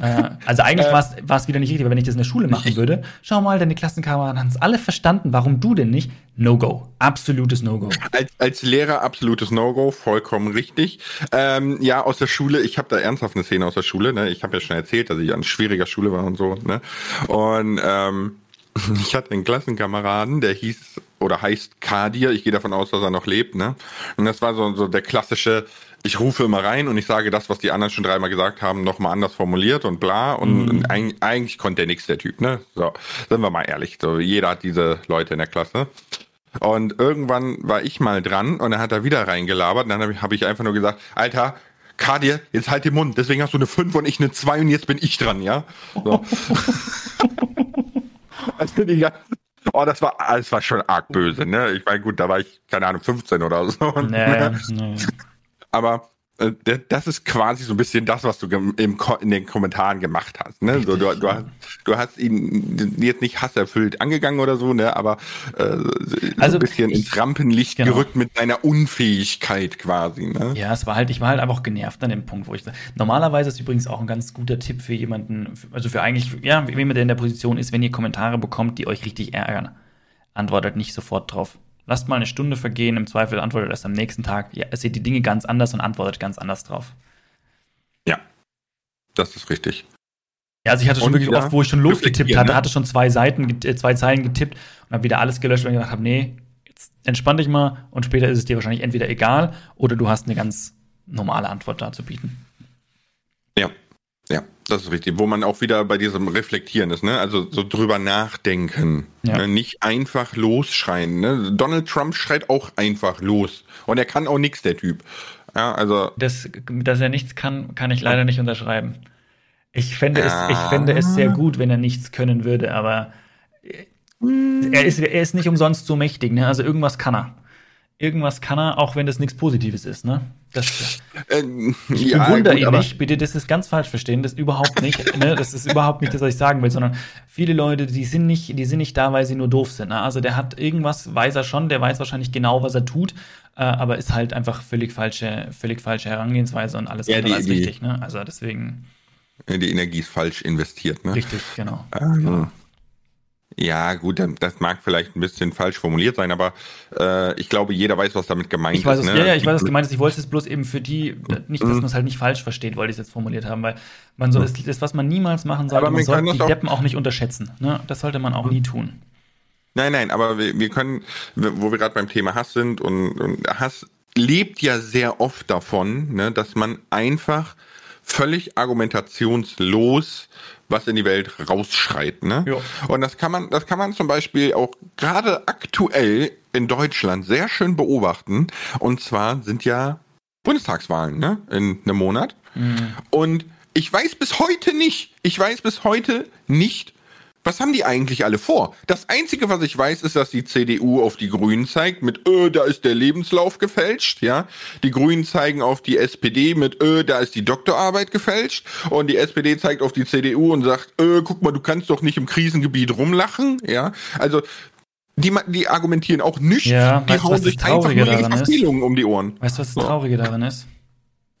äh, also eigentlich äh, war es wieder nicht richtig, aber wenn ich das in der Schule machen würde, schau mal, deine Klassenkameraden haben es alle verstanden, warum du denn nicht? No-Go. Absolutes No-Go. Als, als Lehrer absolutes No-Go, vollkommen richtig. Ähm, ja, aus der Schule, ich habe da ernsthaft eine Szene aus der Schule, ne? Ich habe ja schon erzählt, dass ich an schwieriger Schule war und so, ne? Und ähm, <laughs> ich hatte einen Klassenkameraden, der hieß oder heißt Kadir. Ich gehe davon aus, dass er noch lebt, ne? Und das war so, so der klassische, ich rufe immer rein und ich sage das, was die anderen schon dreimal gesagt haben, nochmal anders formuliert und bla. Und, mhm. eigentlich, eigentlich konnte der nichts, der Typ, ne? So, sind wir mal ehrlich. So, jeder hat diese Leute in der Klasse. Und irgendwann war ich mal dran und dann hat er wieder reingelabert. Und dann habe ich, hab ich einfach nur gesagt, Alter, Kadir, jetzt halt den Mund. Deswegen hast du eine 5 und ich eine 2 und jetzt bin ich dran, ja? So. <laughs> Also die ganze, oh, das war, das war schon arg böse, ne? Ich meine, gut, da war ich, keine Ahnung, 15 oder so. Nee, nee. Aber äh, das ist quasi so ein bisschen das, was du im, in den Kommentaren gemacht hast. Ne? So, du, du, hast, du hast ihn jetzt nicht hasserfüllt angegangen oder so, ne? aber äh, also, ein bisschen ich, ins Rampenlicht genau. gerückt mit deiner Unfähigkeit quasi. Ne? Ja, es war halt, ich war halt einfach genervt an dem Punkt, wo ich normalerweise ist übrigens auch ein ganz guter Tipp für jemanden, also für eigentlich, ja, jemand, der in der Position ist, wenn ihr Kommentare bekommt, die euch richtig ärgern, antwortet nicht sofort drauf. Lasst mal eine Stunde vergehen, im Zweifel antwortet erst am nächsten Tag. Ja, seht die Dinge ganz anders und antwortet ganz anders drauf. Ja, das ist richtig. Ja, also ich hatte schon und, wirklich oft, wo ich schon losgetippt hatte, ne? hatte schon zwei Seiten, äh, zwei Zeilen getippt und habe wieder alles gelöscht, weil ich gedacht habe, nee, jetzt entspann dich mal und später ist es dir wahrscheinlich entweder egal oder du hast eine ganz normale Antwort da zu bieten. Ja, ja, das ist richtig. Wo man auch wieder bei diesem Reflektieren ist, ne? Also so drüber nachdenken. Ja. Ne? Nicht einfach losschreien. Ne? Donald Trump schreit auch einfach los. Und er kann auch nichts, der Typ. Ja, also. Das, dass er nichts kann, kann ich leider nicht unterschreiben. Ich fände, es, ich fände es sehr gut, wenn er nichts können würde, aber er ist, er ist nicht umsonst so mächtig, ne? Also irgendwas kann er. Irgendwas kann er, auch wenn das nichts Positives ist, ne? Das, Ähm, ich ja, bewundere gut, ihn nicht, bitte, das ist ganz falsch verstehen, das ist überhaupt nicht, ne, das ist überhaupt nicht das, was ich sagen will, sondern viele Leute, die sind nicht, die sind nicht da, weil sie nur doof sind. Ne? Also der hat irgendwas, weiß er schon, der weiß wahrscheinlich genau, was er tut, äh, aber ist halt einfach völlig falsche, völlig falsche Herangehensweise und alles Ja, andere die- die- richtig, ne? Also deswegen Die Energie ist falsch investiert, ne? richtig, genau. Also, ja, gut, das mag vielleicht ein bisschen falsch formuliert sein, aber äh, ich glaube, jeder weiß, was damit gemeint Ich weiß ist. ne? ja, ja, ich weiß, was gemeint ist. Ich wollte es bloß eben für die, nicht, Mhm. dass man es halt nicht falsch versteht, wollte ich es jetzt formuliert haben, weil man soll, das, das, was man niemals machen sollte, Aber man man sollte die auch- Deppen auch nicht unterschätzen. Ne? Das sollte man auch nie tun. Nein, nein, aber wir, wir können, wo wir gerade beim Thema Hass sind und, und Hass lebt ja sehr oft davon, ne, dass man einfach völlig argumentationslos was in die Welt rausschreit, ne? Ja. Und das kann man, das kann man zum Beispiel auch gerade aktuell in Deutschland sehr schön beobachten. Und zwar sind ja Bundestagswahlen, ne? In einem Monat. Und ich weiß bis heute nicht, ich weiß bis heute nicht, was haben die eigentlich alle vor? Das Einzige, was ich weiß, ist, dass die CDU auf die Grünen zeigt mit, äh, da ist der Lebenslauf gefälscht, ja. Die Grünen zeigen auf die SPD mit, äh, da ist die Doktorarbeit gefälscht. Und die SPD zeigt auf die CDU und sagt, äh, guck mal, du kannst doch nicht im Krisengebiet rumlachen, ja. Also, die, die argumentieren auch nicht, Ja, die weißt hauen sich einfach nur ihre daran ist? Verfehlungen um die Ohren. Weißt du, was das So. Traurige daran ist?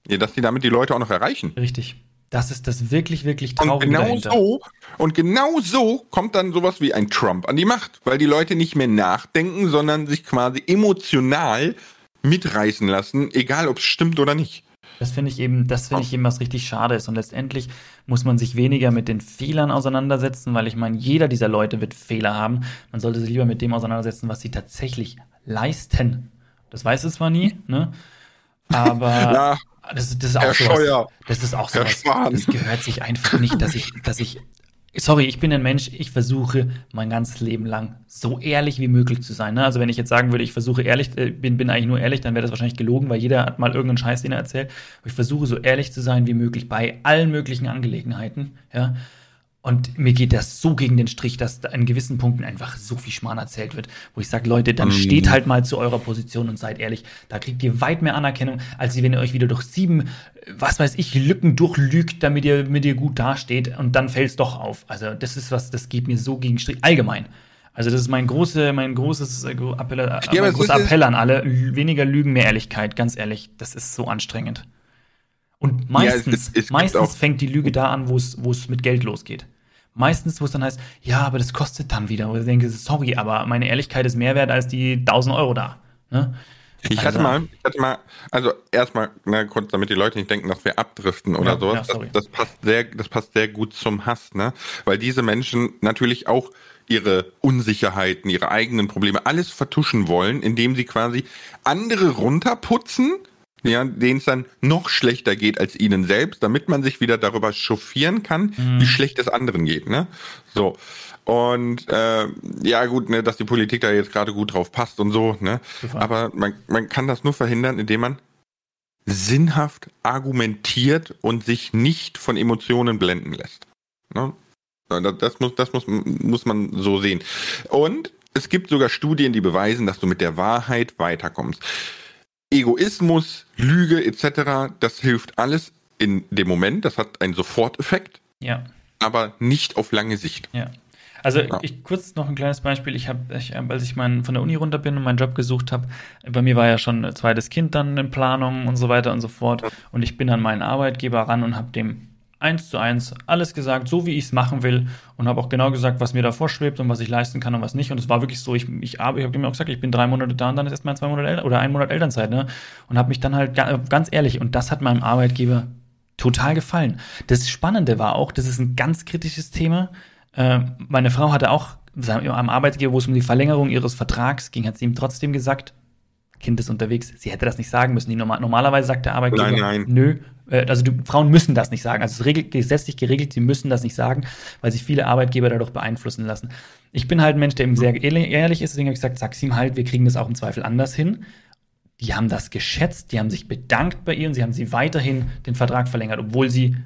Ja, dass die damit die Leute auch noch erreichen. Richtig. Das ist das wirklich, wirklich Und Traurige genau dahinter. so, und genau so kommt dann sowas wie ein Trump an die Macht, weil die Leute nicht mehr nachdenken, sondern sich quasi emotional mitreißen lassen, egal ob es stimmt oder nicht. Das finde ich eben, das finde ich eben, was richtig schade ist. Und letztendlich muss man sich weniger mit den Fehlern auseinandersetzen, weil ich meine, jeder dieser Leute wird Fehler haben. Man sollte sich lieber mit dem auseinandersetzen, was sie tatsächlich leisten. Das weiß es zwar nie, ne? Aber <laughs> Ja, das, ist- das ist auch Herr sowas. Scheuer, Das ist auch sowas. Das gehört sich einfach nicht, dass ich, <laughs> dass ich. Sorry, ich bin ein Mensch, ich versuche mein ganzes Leben lang so ehrlich wie möglich zu sein. Ne? Also wenn ich jetzt sagen würde, ich versuche ehrlich, äh, bin, bin eigentlich nur ehrlich, dann wäre das wahrscheinlich gelogen, weil jeder hat mal irgendeinen Scheiß, den er erzählt. Aber ich versuche so ehrlich zu sein wie möglich bei allen möglichen Angelegenheiten. Ja? Und mir geht das so gegen den Strich, dass da an gewissen Punkten einfach so viel Schmarrn erzählt wird, wo ich sage, Leute, dann Mhm. steht halt mal zu eurer Position und seid ehrlich. Da kriegt ihr weit mehr Anerkennung, als wenn ihr euch wieder durch sieben, was weiß ich, Lücken durchlügt, damit ihr, damit ihr gut dasteht und dann fällt es doch auf. Also das ist was, das geht mir so gegen den Strich. Allgemein. Also das ist mein, große, mein großes äh, Appell, äh, aber mein großer Appell an alle. Weniger Lügen, mehr Ehrlichkeit. Ganz ehrlich, das ist so anstrengend. Und es- meistens, es- es gibt meistens fängt die Lüge da an, wo es, es mit Geld losgeht. Meistens, wo es dann heißt, ja, aber das kostet dann wieder. Wo ich denke, sorry, aber meine Ehrlichkeit ist mehr wert als die 1000 Euro da. Ne? Ich Also- hatte mal, ich hatte mal, also erstmal, na, kurz, damit die Leute nicht denken, dass wir abdriften oder Ja, sowas. ja, das, das passt sehr, das passt sehr gut zum Hass, ne? Weil diese Menschen natürlich auch ihre Unsicherheiten, ihre eigenen Probleme, alles vertuschen wollen, indem sie quasi andere runterputzen, ja, denen es dann noch schlechter geht als ihnen selbst, damit man sich wieder darüber chauffieren kann, Mhm. wie schlecht es anderen geht, ne? So. Und äh, ja gut, ne, dass die Politik da jetzt gerade gut drauf passt und so, ne? Aber man, man kann das nur verhindern, indem man sinnhaft argumentiert und sich nicht von Emotionen blenden lässt. Ne? Das, das, muss, das muss, muss man so sehen. Und es gibt sogar Studien, die beweisen, dass du mit der Wahrheit weiterkommst. Egoismus, Lüge etc., das hilft alles in dem Moment, das hat einen Soforteffekt, Ja. aber nicht auf lange Sicht. Ja. Also Ja. ich kurz noch ein kleines Beispiel. Ich habe, äh, als ich mein, von der Uni runter bin und meinen Job gesucht habe, bei mir war ja schon ein zweites Kind dann in Planung und so weiter und so fort. Und ich bin an meinen Arbeitgeber ran und habe dem eins zu eins alles gesagt, so wie ich es machen will und habe auch genau gesagt, was mir da vorschwebt und was ich leisten kann und was nicht. Und es war wirklich so, ich, ich, ich habe ihm auch gesagt, ich bin drei Monate da und dann ist erstmal zwei Monate El oder ein Monat Elternzeit, ne? Und habe mich dann halt ga, ganz ehrlich, und das hat meinem Arbeitgeber total gefallen. Das Spannende war auch, das ist ein ganz kritisches Thema. Äh, meine Frau hatte auch am Arbeitgeber, wo es um die Verlängerung ihres Vertrags ging, hat sie ihm trotzdem gesagt, Kind ist unterwegs, sie hätte das nicht sagen müssen. Normal, normalerweise sagt der Arbeitgeber, Nein, nein. nö, also die Frauen müssen das nicht sagen. Also es ist regel, gesetzlich geregelt, sie müssen das nicht sagen, weil sich viele Arbeitgeber dadurch beeinflussen lassen. Ich bin halt ein Mensch, der eben sehr ehrlich ist, deswegen habe ich gesagt, sag's ihm halt, wir kriegen das auch im Zweifel anders hin. Die haben das geschätzt, die haben sich bedankt bei ihr und sie haben sie weiterhin den Vertrag verlängert, obwohl sie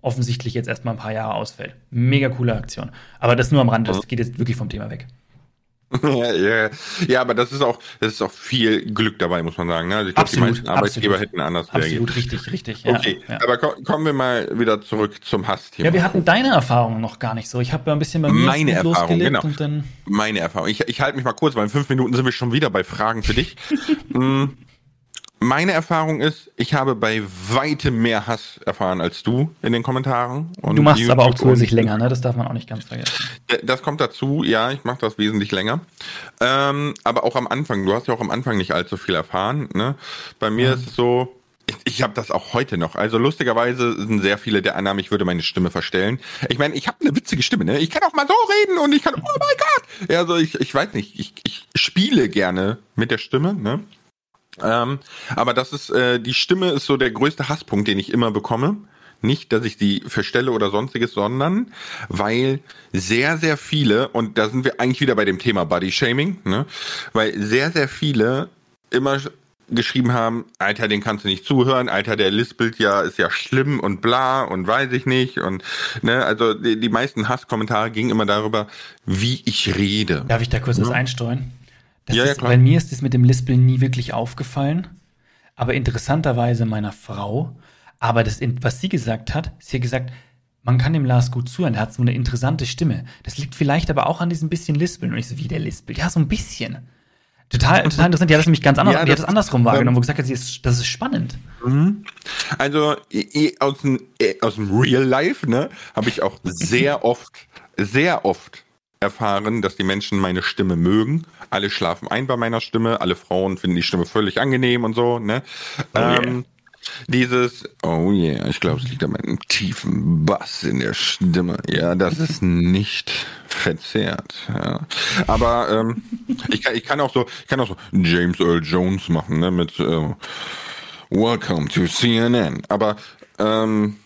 offensichtlich jetzt erstmal ein paar Jahre ausfällt. Mega coole Aktion. Aber das nur am Rand, das geht jetzt wirklich vom Thema weg. <laughs> ja, ja, aber das ist auch, das ist auch viel Glück dabei, muss man sagen. Ne? Also ich glaube, die meisten Arbeitgeber hätten anders Absolut reagiert. richtig, richtig. Ja, okay, ja. aber kommen wir mal wieder zurück zum Hass-Thema. Ja, wir hatten deine Erfahrungen noch gar nicht so. Ich habe ja ein bisschen bei mir Meine Erfahrung, genau. Meine Erfahrung. Ich, ich halte mich mal kurz, weil in fünf Minuten sind wir schon wieder bei Fragen für dich. <laughs> Meine Erfahrung ist, ich habe bei weitem mehr Hass erfahren als du in den Kommentaren. Und du machst es aber auch zusätzlich länger, ne? Das darf man auch nicht ganz vergessen. Das kommt dazu, ja, ich mache das wesentlich länger. Ähm, aber auch am Anfang, du hast ja auch am Anfang nicht allzu viel erfahren. Ne? Bei mir mhm. ist es so, ich, ich habe das auch heute noch. Also lustigerweise sind sehr viele der Annahmen, ich würde meine Stimme verstellen. Ich meine, ich habe eine witzige Stimme, ne? Ich kann auch mal so reden und ich kann, oh mein Gott! Ja, also ich, ich weiß nicht, ich, ich spiele gerne mit der Stimme, ne? Ähm, aber das ist, äh, die Stimme ist so der größte Hasspunkt, den ich immer bekomme. Nicht, dass ich sie verstelle oder sonstiges, sondern weil sehr, sehr viele, und da sind wir eigentlich wieder bei dem Thema Body Shaming, ne? weil sehr, sehr viele immer geschrieben haben, Alter, den kannst du nicht zuhören, Alter, der lispelt ja, ist ja schlimm und bla und weiß ich nicht und ne, also die, die meisten Hasskommentare gingen immer darüber, wie ich rede. Darf ich da kurz ja. was einstreuen? Das ja, ist, ja, bei mir ist das mit dem Lispeln nie wirklich aufgefallen. Aber interessanterweise meiner Frau. Aber das, was sie gesagt hat, sie hat gesagt, man kann dem Lars gut zuhören. Er hat so eine interessante Stimme. Das liegt vielleicht aber auch an diesem bisschen Lispeln. Und ich so, wie der lispelt? Ja, so ein bisschen. Total, total interessant. Die hat das nämlich ganz anders, ja, die hat das andersrum wahrgenommen, wo gesagt hat, sie ist, das ist spannend. Mhm. Also aus dem, aus dem Real Life, ne, habe ich auch sehr oft, sehr oft erfahren, dass die Menschen meine Stimme mögen. Alle schlafen ein bei meiner Stimme, alle Frauen finden die Stimme völlig angenehm und so, ne? Oh ähm, yeah. Dieses, oh yeah, ich glaube, es liegt an meinem tiefen Bass in der Stimme. Ja, das ist nicht verzerrt. Ja. Aber ähm, ich, kann, ich kann auch so, ich kann auch so James Earl Jones machen, ne, mit äh, Welcome to CNN. Aber ähm,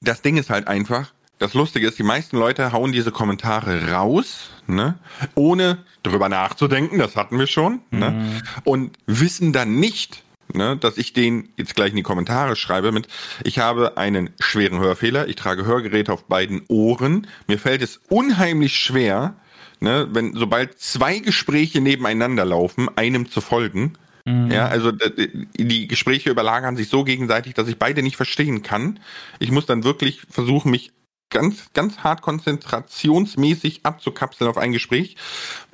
das Ding ist halt einfach, das Lustige ist, die meisten Leute hauen diese Kommentare raus, ne, ohne drüber nachzudenken, das hatten wir schon, ne, mhm. ne, und wissen dann nicht, ne, dass ich den jetzt gleich in die Kommentare schreibe mit, ich habe einen schweren Hörfehler, ich trage Hörgeräte auf beiden Ohren, mir fällt es unheimlich schwer, ne, wenn sobald zwei Gespräche nebeneinander laufen, einem zu folgen. Mhm. Ja, also die Gespräche überlagern sich so gegenseitig, dass ich beide nicht verstehen kann. Ich muss dann wirklich versuchen, mich ganz, ganz hart konzentrationsmäßig abzukapseln auf ein Gespräch.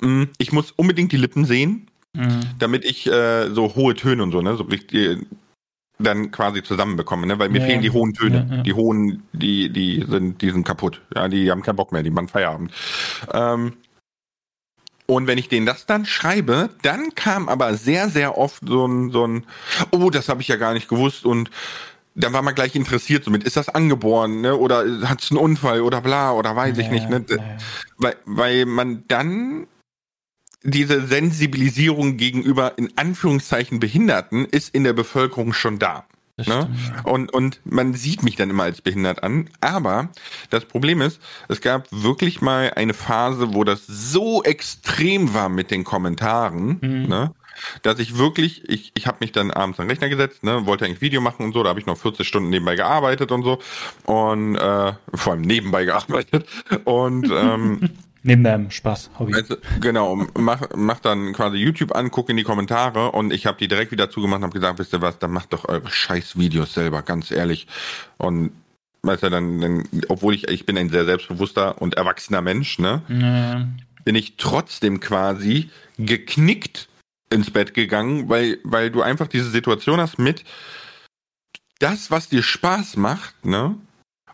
Mm, ich muss unbedingt die Lippen sehen, mhm. damit ich äh, so hohe Töne und so, ne, so äh, dann quasi zusammenbekomme, ne? Weil mir ja, fehlen die hohen Töne. Ja, ja. Die hohen, die, die sind, die sind kaputt. Ja, die haben keinen Bock mehr, die machen Feierabend. Ähm, und wenn ich denen das dann schreibe, dann kam aber sehr, sehr oft so ein, so ein, oh, das habe ich ja gar nicht gewusst und dann war man gleich interessiert somit. Ist das angeboren, ne? Oder hat es einen Unfall oder bla oder weiß ja, ich nicht, ne? Ja. Weil, weil man dann diese Sensibilisierung gegenüber in Anführungszeichen Behinderten ist in der Bevölkerung schon da. Ne? Und, und man sieht mich dann immer als behindert an. Aber das Problem ist, es gab wirklich mal eine Phase, wo das so extrem war mit den Kommentaren, mhm. ne? Dass ich wirklich, ich, ich habe mich dann abends an den Rechner gesetzt, ne, wollte eigentlich Video machen und so, da habe ich noch 40 Stunden nebenbei gearbeitet und so und äh, vor allem nebenbei gearbeitet und ähm, <laughs> Neben deinem Spaß, Hobby. Also, genau, mach, mach dann quasi YouTube an, guck in die Kommentare und ich habe die direkt wieder zugemacht und habe gesagt, wisst ihr was, dann macht doch eure scheiß Videos selber, ganz ehrlich. Und weißt du, dann, dann, obwohl ich, ich bin ein sehr selbstbewusster und erwachsener Mensch, ne? Ja. Bin ich trotzdem quasi geknickt ins Bett gegangen, weil, weil du einfach diese Situation hast mit das, was dir Spaß macht, ne?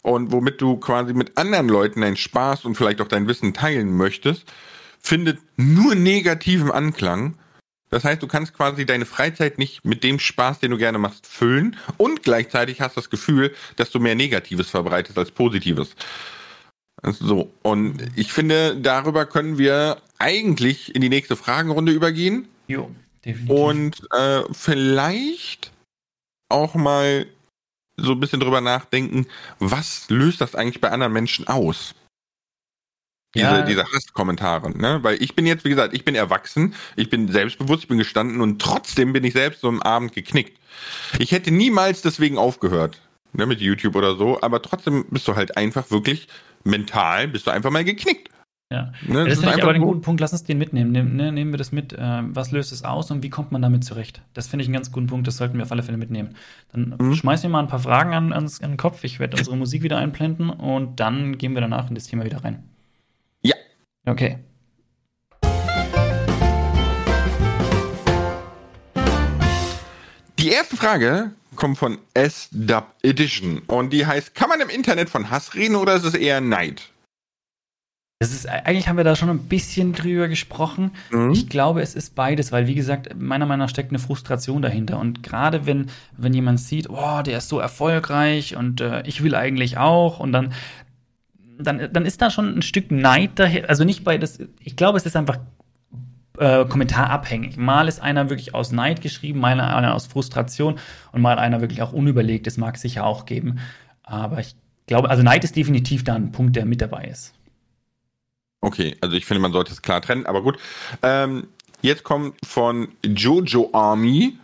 Und womit du quasi mit anderen Leuten deinen Spaß und vielleicht auch dein Wissen teilen möchtest, findet nur negativen Anklang. Das heißt, du kannst quasi deine Freizeit nicht mit dem Spaß, den du gerne machst, füllen und gleichzeitig hast das Gefühl, dass du mehr Negatives verbreitest als Positives. So, und ich finde, darüber können wir eigentlich in die nächste Fragenrunde übergehen. Jo, definitiv. Und äh, vielleicht auch mal so ein bisschen drüber nachdenken, was löst das eigentlich bei anderen Menschen aus? Diese, ja. diese Hasskommentare, ne? Weil ich bin jetzt, wie gesagt, ich bin erwachsen, ich bin selbstbewusst, ich bin gestanden und trotzdem bin ich selbst so am Abend geknickt. Ich hätte niemals deswegen aufgehört, ne, mit YouTube oder so, aber trotzdem bist du halt einfach wirklich mental, bist du einfach mal geknickt. Ja, ne, das, das finde ich aber einen guten Punkt. Lass uns den mitnehmen. Nehm, ne, nehmen wir das mit. Äh, was löst es aus und wie kommt man damit zurecht? Das finde ich einen ganz guten Punkt. Das sollten wir auf alle Fälle mitnehmen. Dann mhm. schmeiß mir mal ein paar Fragen an, ans, an den Kopf. Ich werde unsere Musik wieder einblenden und dann gehen wir danach in das Thema wieder rein. Ja. Okay. Die erste Frage kommt von S-Dub Edition und die heißt: Kann man im Internet von Hass reden oder ist es eher Neid? Das ist, eigentlich haben wir da schon ein bisschen drüber gesprochen. Mhm. Ich glaube, es ist beides, weil, wie gesagt, meiner Meinung nach steckt eine Frustration dahinter. Und gerade wenn, wenn jemand sieht, oh, der ist so erfolgreich und äh, ich will eigentlich auch, und dann, dann, dann ist da schon ein Stück Neid daher. Also nicht bei das, ich glaube, es ist einfach äh, kommentarabhängig. Mal ist einer wirklich aus Neid geschrieben, mal einer aus Frustration und mal einer wirklich auch unüberlegt. Das mag es sicher auch geben. Aber ich glaube, also Neid ist definitiv da ein Punkt, der mit dabei ist. Okay, also ich finde, man sollte es klar trennen, aber gut. Ähm, jetzt kommt von Jojo Army.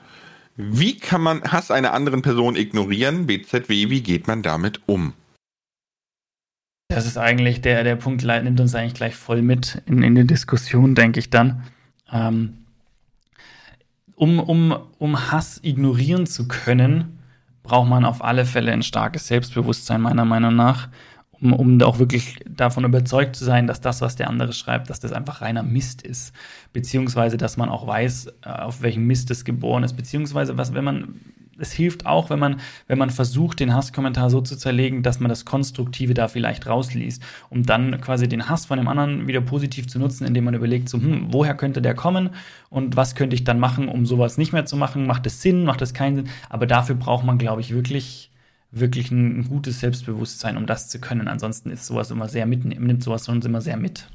Wie kann man Hass einer anderen Person ignorieren? BZW, wie geht man damit um? Das ist eigentlich der, der Punkt, nimmt uns eigentlich gleich voll mit in, in die Diskussion, denke ich dann. Ähm, um, um, um Hass ignorieren zu können, braucht man auf alle Fälle ein starkes Selbstbewusstsein, meiner Meinung nach um, um auch wirklich davon überzeugt zu sein, dass das, was der andere schreibt, dass das einfach reiner Mist ist. Beziehungsweise, dass man auch weiß, äh, auf welchem Mist es geboren ist. Beziehungsweise, was, wenn man, es hilft auch, wenn man, wenn man versucht, den Hasskommentar so zu zerlegen, dass man das Konstruktive da vielleicht rausliest, um dann quasi den Hass von dem anderen wieder positiv zu nutzen, indem man überlegt, so, hm, woher könnte der kommen und was könnte ich dann machen, um sowas nicht mehr zu machen? Macht es Sinn, macht es keinen Sinn? Aber dafür braucht man, glaube ich, wirklich wirklich ein gutes Selbstbewusstsein, um das zu können. Ansonsten ist sowas immer sehr mit, nimmt sowas sonst immer sehr mit.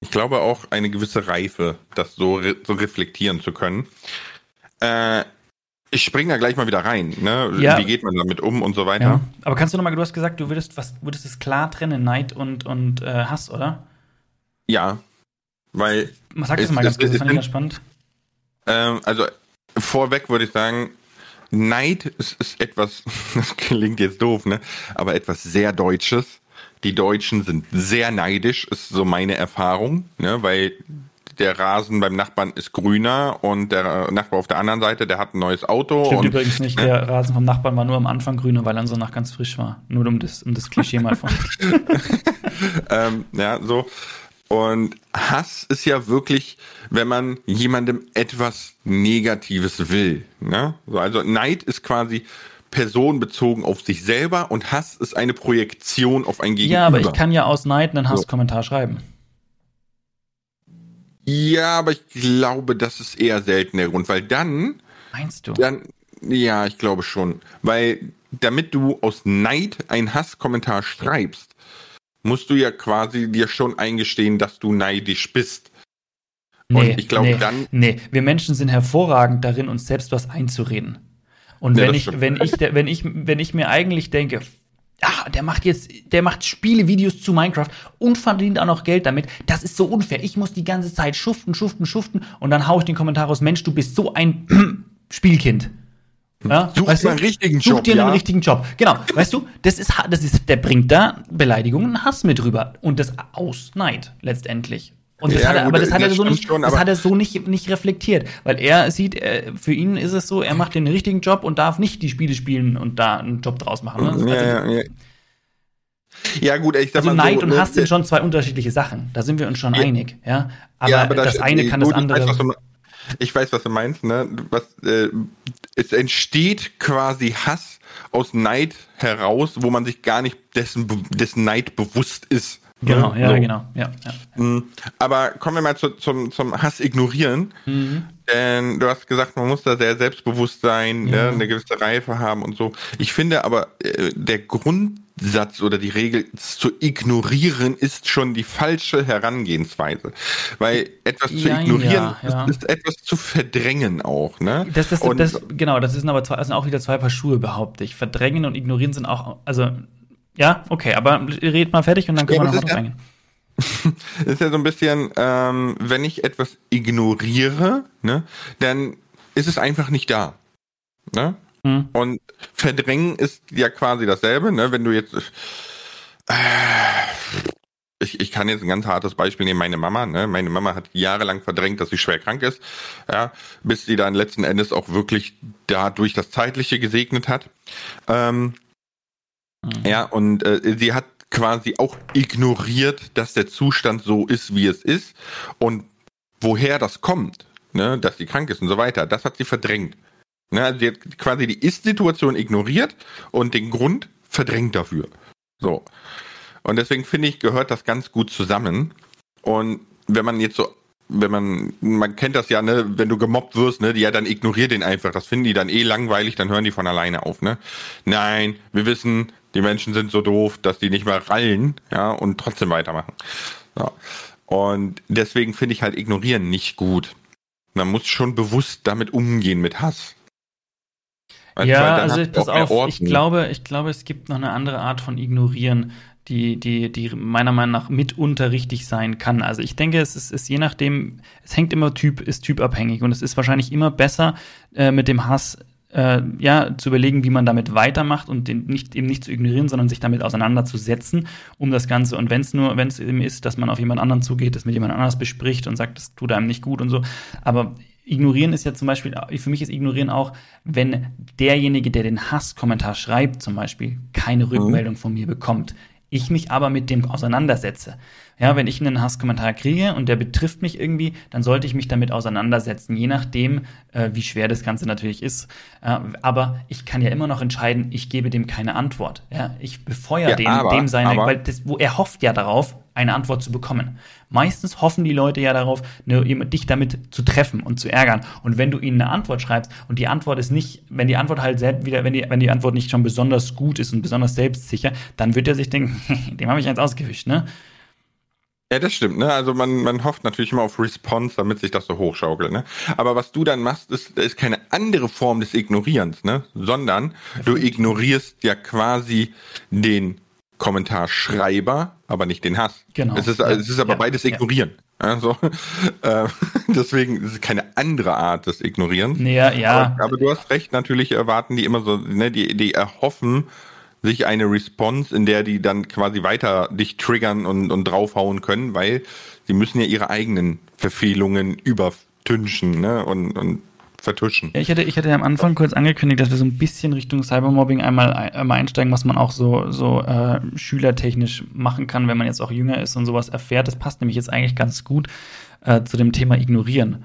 Ich glaube auch eine gewisse Reife, das so, re so reflektieren zu können. Äh, ich springe da gleich mal wieder rein. Ne? Ja. Wie geht man damit um und so weiter? Ja. Aber kannst du noch mal, du hast gesagt, du würdest was, würdest es klar trennen, Neid und, und äh, Hass, oder? Ja, weil. Sag das mal ganz kurz, das fand ich ganz spannend. Ähm, also vorweg würde ich sagen, Neid ist, ist etwas, <laughs> das klingt jetzt doof, ne? Aber etwas sehr Deutsches. Die Deutschen sind sehr neidisch, ist so meine Erfahrung, ne? Weil der Rasen beim Nachbarn ist grüner und der Nachbar auf der anderen Seite, der hat ein neues Auto. Stimmt und, übrigens nicht, ne? der Rasen vom Nachbarn war nur am Anfang grüner, weil er so nach ganz frisch war. Nur um das, um das Klischee mal von. <laughs> ähm, ja, so. Und Hass ist ja wirklich, wenn man jemandem etwas Negatives will. Ne? Also Neid ist quasi personenbezogen auf sich selber und Hass ist eine Projektion auf ein Gegenüber. Ja, aber ich kann ja aus Neid einen Hasskommentar so. schreiben. Ja, aber ich glaube, das ist eher selten der Grund, weil dann. Meinst du? Dann, ja, ich glaube schon. Weil damit du aus Neid einen Hasskommentar schreibst, musst du ja quasi dir schon eingestehen, dass du neidisch bist. Nee, Und ich glaube nee, dann. Nee, wir Menschen sind hervorragend darin, uns selbst was einzureden. Und ja, wenn ich, wenn ich, wenn ich, wenn ich mir eigentlich denke, ah, der macht jetzt, der macht Spielevideos zu Minecraft und verdient auch noch Geld damit. Das ist so unfair. Ich muss die ganze Zeit schuften, schuften, schuften und dann haue ich den Kommentar raus, Mensch, du bist so ein <clears throat> Spielkind. Ja, such weißt dir einen richtigen Job. Such dir ja. einen richtigen Job. Genau. Weißt du, das ist, das ist, der bringt da Beleidigungen und Hass mit rüber. Und das aus Neid, letztendlich. Und das ja, hat er, gut, aber das hat er so nicht, schon, das hat er so nicht, nicht reflektiert. Weil er sieht, äh, für ihn ist es so, er macht den richtigen Job und darf nicht die Spiele spielen und da einen Job draus machen. Ne? Ja, also, ja, ja. gut, ich sag also mal Neid so, und Hass sind schon zwei unterschiedliche Sachen. Da sind wir uns schon einig, ja. Aber, aber das, das, eine kann das andere. Ich weiß, was du meinst, ne? Was, äh, es entsteht quasi Hass aus Neid heraus, wo man sich gar nicht dessen, dessen Neid bewusst ist. Ne? Genau, ja, so. genau, ja, ja, mhm. Aber kommen wir mal zu, zum, zum Hass ignorieren. Mhm. Denn du hast gesagt, man muss da sehr selbstbewusst sein, ne? ja. ne? eine gewisse Reife haben und so. Ich finde aber, äh, der Grund Satz oder die Regel zu ignorieren ist schon die falsche Herangehensweise. Weil etwas zu ignorieren. Ist, etwas zu verdrängen auch, ne? Das, das, und, das, genau, das sind aber zwei, das sind auch wieder zwei Paar Schuhe, behaupte ich. Verdrängen und ignorieren sind auch, also, ja, okay, aber red mal fertig und dann können wir noch drauf eingehen. <laughs> ist ja so ein bisschen, ähm, wenn ich etwas ignoriere, ne, dann ist es einfach nicht da. Ne? Mhm. Und verdrängen ist ja quasi dasselbe, ne? Wenn du jetzt. Äh, ich, ich kann jetzt ein ganz hartes Beispiel nehmen, meine Mama, ne? Meine Mama hat jahrelang verdrängt, dass sie schwer krank ist, ja, bis sie dann letzten Endes auch wirklich dadurch das Zeitliche gesegnet hat. Ähm, mhm. Ja, und äh, sie hat quasi auch ignoriert, dass der Zustand so ist, wie es ist und woher das kommt, ne, dass sie krank ist und so weiter, das hat sie verdrängt. Ne, also sie hat quasi die Ist-Situation ignoriert und den Grund verdrängt dafür. So. Und deswegen finde ich, gehört das ganz gut zusammen. Und wenn man jetzt so, wenn man, man kennt das ja, ne, wenn du gemobbt wirst, ne, ja, dann ignorier den einfach. Das finden die dann eh langweilig, dann hören die von alleine auf, ne. Nein, wir wissen, die Menschen sind so doof, dass die nicht mehr rallen, ja, und trotzdem weitermachen. So. Und deswegen finde ich halt ignorieren nicht gut. Man muss schon bewusst damit umgehen mit Hass. ja, also pass auf, ich glaube, ich glaube, es gibt noch eine andere Art von Ignorieren die, die, die meiner Meinung nach mitunter richtig sein kann. Also ich denke, es ist, ist je nachdem, es hängt immer Typ, ist typabhängig und es ist wahrscheinlich immer besser, äh, mit dem Hass äh, ja, zu überlegen, wie man damit weitermacht und den nicht eben nicht zu ignorieren, sondern sich damit auseinanderzusetzen, um das Ganze. Und wenn es nur, wenn es eben ist, dass man auf jemand anderen zugeht, das mit jemand anders bespricht und sagt, das tut einem nicht gut und so. Aber Ignorieren ist ja zum Beispiel, für mich ist Ignorieren auch, wenn derjenige, der den Hasskommentar schreibt, zum Beispiel, keine mhm. Rückmeldung von mir bekommt ich mich aber mit dem auseinandersetze. Ja, wenn ich einen Hasskommentar kriege und der betrifft mich irgendwie, dann sollte ich mich damit auseinandersetzen, je nachdem, äh, wie schwer das Ganze natürlich ist. Äh, aber ich kann ja immer noch entscheiden, ich gebe dem keine Antwort. Ja, ich befeuere ja, den, aber, dem seine, aber, weil das, wo er hofft ja darauf, eine Antwort zu bekommen. Meistens hoffen die Leute ja darauf, ne, dich damit zu treffen und zu ärgern. Und wenn du ihnen eine Antwort schreibst und die Antwort ist nicht, wenn die Antwort halt selbst wieder, wenn die, wenn die Antwort nicht schon besonders gut ist und besonders selbstsicher, dann wird er sich denken, <laughs> dem habe ich eins ausgewischt, ne? Ja, das stimmt, ne? Also man, man hofft natürlich immer auf Response, damit sich das so hochschaukelt, ne? Aber was du dann machst, ist, ist keine andere Form des Ignorierens, ne? Sondern du ignorierst ja quasi den Kommentarschreiber, aber nicht den Hass. Genau. Es ist, ja. es ist aber ja. beides Ignorieren. Ja. Also, <laughs> äh, deswegen ist es keine andere Art des Ignorierens. Ja, ja. Aber, aber, du hast recht, natürlich erwarten die immer so, ne, die, die erhoffen sich eine Response, in der die dann quasi weiter dich triggern und, und draufhauen können, weil sie müssen ja ihre eigenen Verfehlungen übertünchen ne, und, und vertuschen. Ich hatte, ich hatte ja am Anfang kurz angekündigt, dass wir so ein bisschen Richtung Cybermobbing einmal, einmal einsteigen, was man auch so, so äh, schülertechnisch machen kann, wenn man jetzt auch jünger ist und sowas erfährt. Das passt nämlich jetzt eigentlich ganz gut äh, zu dem Thema Ignorieren.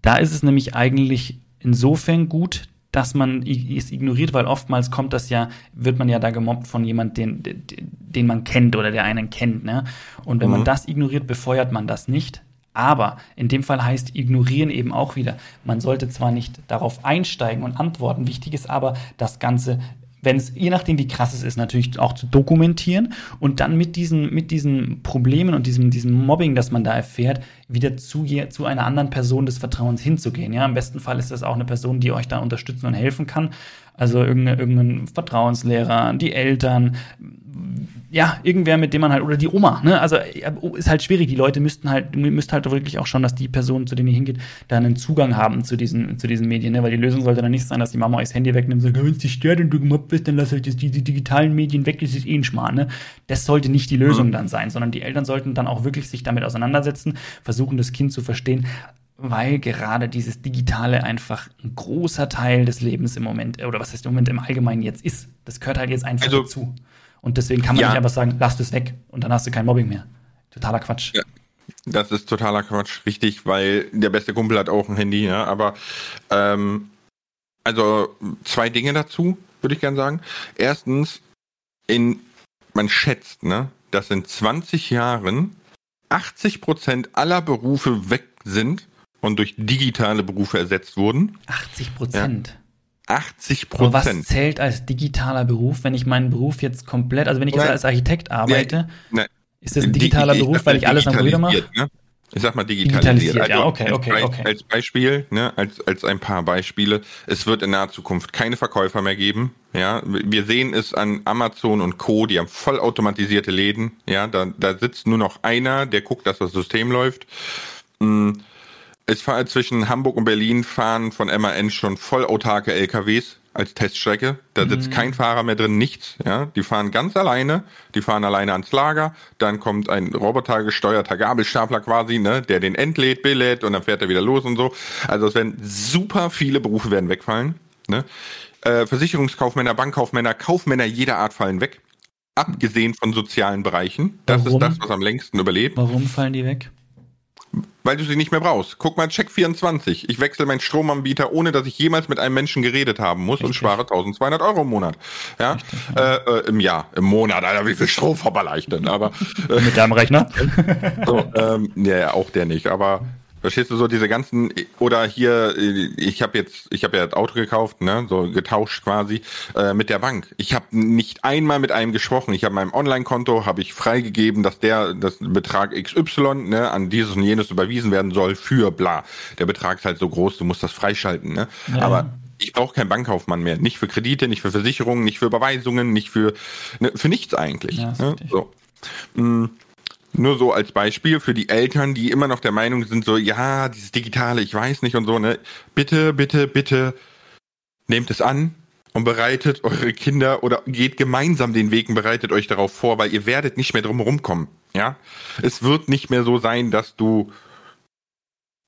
Da ist es nämlich eigentlich insofern gut, dass man es ignoriert, weil oftmals kommt das ja, wird man ja da gemobbt von jemand, den, den man kennt oder der einen kennt. Ne? Und wenn mhm. man das ignoriert, befeuert man das nicht. Aber in dem Fall heißt ignorieren eben auch wieder, man sollte zwar nicht darauf einsteigen und antworten, wichtig ist aber, das Ganze wenn es, je nachdem wie krass es ist, natürlich auch zu dokumentieren und dann mit diesen, mit diesen Problemen und diesem, diesem Mobbing, das man da erfährt, wieder zu, zu einer anderen Person des Vertrauens hinzugehen. Ja, im besten Fall ist das auch eine Person, die euch da unterstützen und helfen kann. Also irgendein, irgendein Vertrauenslehrer, die Eltern, ja, irgendwer, mit dem man halt, oder die Oma, ne? Also ist halt schwierig. Die Leute müssten halt, müsst halt wirklich auch schon, dass die Personen, zu denen ihr hingeht, da einen Zugang haben zu diesen, zu diesen Medien, ne? Weil die Lösung sollte dann nicht sein, dass die Mama euch das Handy wegnimmt und sagt, wenn es dich stört und du gemobbt bist, dann lass halt die, die digitalen Medien weg, das ist eh ein Schmarrn, ne? Das sollte nicht die Lösung mhm. dann sein, sondern die Eltern sollten dann auch wirklich sich damit auseinandersetzen, versuchen, das Kind zu verstehen, weil gerade dieses Digitale einfach ein großer Teil des Lebens im Moment, oder was heißt im Moment im Allgemeinen jetzt ist. Das gehört halt jetzt einfach also, dazu. Und deswegen kann man ja. nicht einfach sagen, lass das weg und dann hast du kein Mobbing mehr. Totaler Quatsch. Ja. Das ist totaler Quatsch, richtig, weil der beste Kumpel hat auch ein Handy, ja, aber ähm, also zwei Dinge dazu, würde ich gerne sagen. Erstens, in, man schätzt, ne, dass in 20 Jahren 80 Prozent aller Berufe weg sind und durch digitale Berufe ersetzt wurden. 80 Prozent. Ja. 80 Prozent. Was zählt als digitaler Beruf, wenn ich meinen Beruf jetzt komplett, also wenn ich jetzt als Architekt arbeite, nein, ist das ein digitaler die, Beruf, weil ich alles am Computer mache? Ne? Ich sag mal digitalisiert. digitalisiert also ja, okay, okay, als, okay. Als Beispiel, ne, als, als ein paar Beispiele. Es wird in naher Zukunft keine Verkäufer mehr geben. Ja, wir sehen es an Amazon und Co. Die haben vollautomatisierte Läden. Ja, da, da sitzt nur noch einer, der guckt, dass das System läuft. Mm, es fahren zwischen Hamburg und Berlin fahren von MAN schon voll autarke LKWs als Teststrecke. Da sitzt mhm. kein Fahrer mehr drin, nichts. Ja, die fahren ganz alleine. Die fahren alleine ans Lager. Dann kommt ein robotergesteuerter Gabelstapler quasi, ne, der den entlädt, belädt und dann fährt er wieder los und so. Also es werden super viele Berufe werden wegfallen. Ne? Äh, Versicherungskaufmänner, Bankkaufmänner, Kaufmänner jeder Art fallen weg. Abgesehen von sozialen Bereichen. Das Warum? ist das, was am längsten überlebt. Warum fallen die weg? Weil du sie nicht mehr brauchst. Guck mal, Check 24. Ich wechsle meinen Stromanbieter, ohne dass ich jemals mit einem Menschen geredet haben muss Richtig. und spare 1200 Euro im Monat. Ja, Richtig, ja. Äh, äh, im Jahr, im Monat. Alter, wie viel Strom verballer ich denn? Aber äh, mit deinem Rechner? <laughs> so, ähm, ja, auch der nicht. Aber Verstehst du so diese ganzen oder hier ich habe jetzt ich habe ja das Auto gekauft, ne, so getauscht quasi äh, mit der Bank. Ich habe nicht einmal mit einem gesprochen. Ich habe meinem Online-Konto habe ich freigegeben, dass der das Betrag XY ne, an dieses und jenes überwiesen werden soll für bla. Der Betrag ist halt so groß, du musst das freischalten, ne? Ja. Aber ich brauche keinen Bankkaufmann mehr, nicht für Kredite, nicht für Versicherungen, nicht für Überweisungen, nicht für ne, für nichts eigentlich. Ja, ne? So. Mm. Nur so als Beispiel für die Eltern, die immer noch der Meinung sind, so, ja, dieses Digitale, ich weiß nicht und so, ne? Bitte, bitte, bitte nehmt es an und bereitet eure Kinder oder geht gemeinsam den Weg und bereitet euch darauf vor, weil ihr werdet nicht mehr drum rumkommen, ja? Es wird nicht mehr so sein, dass du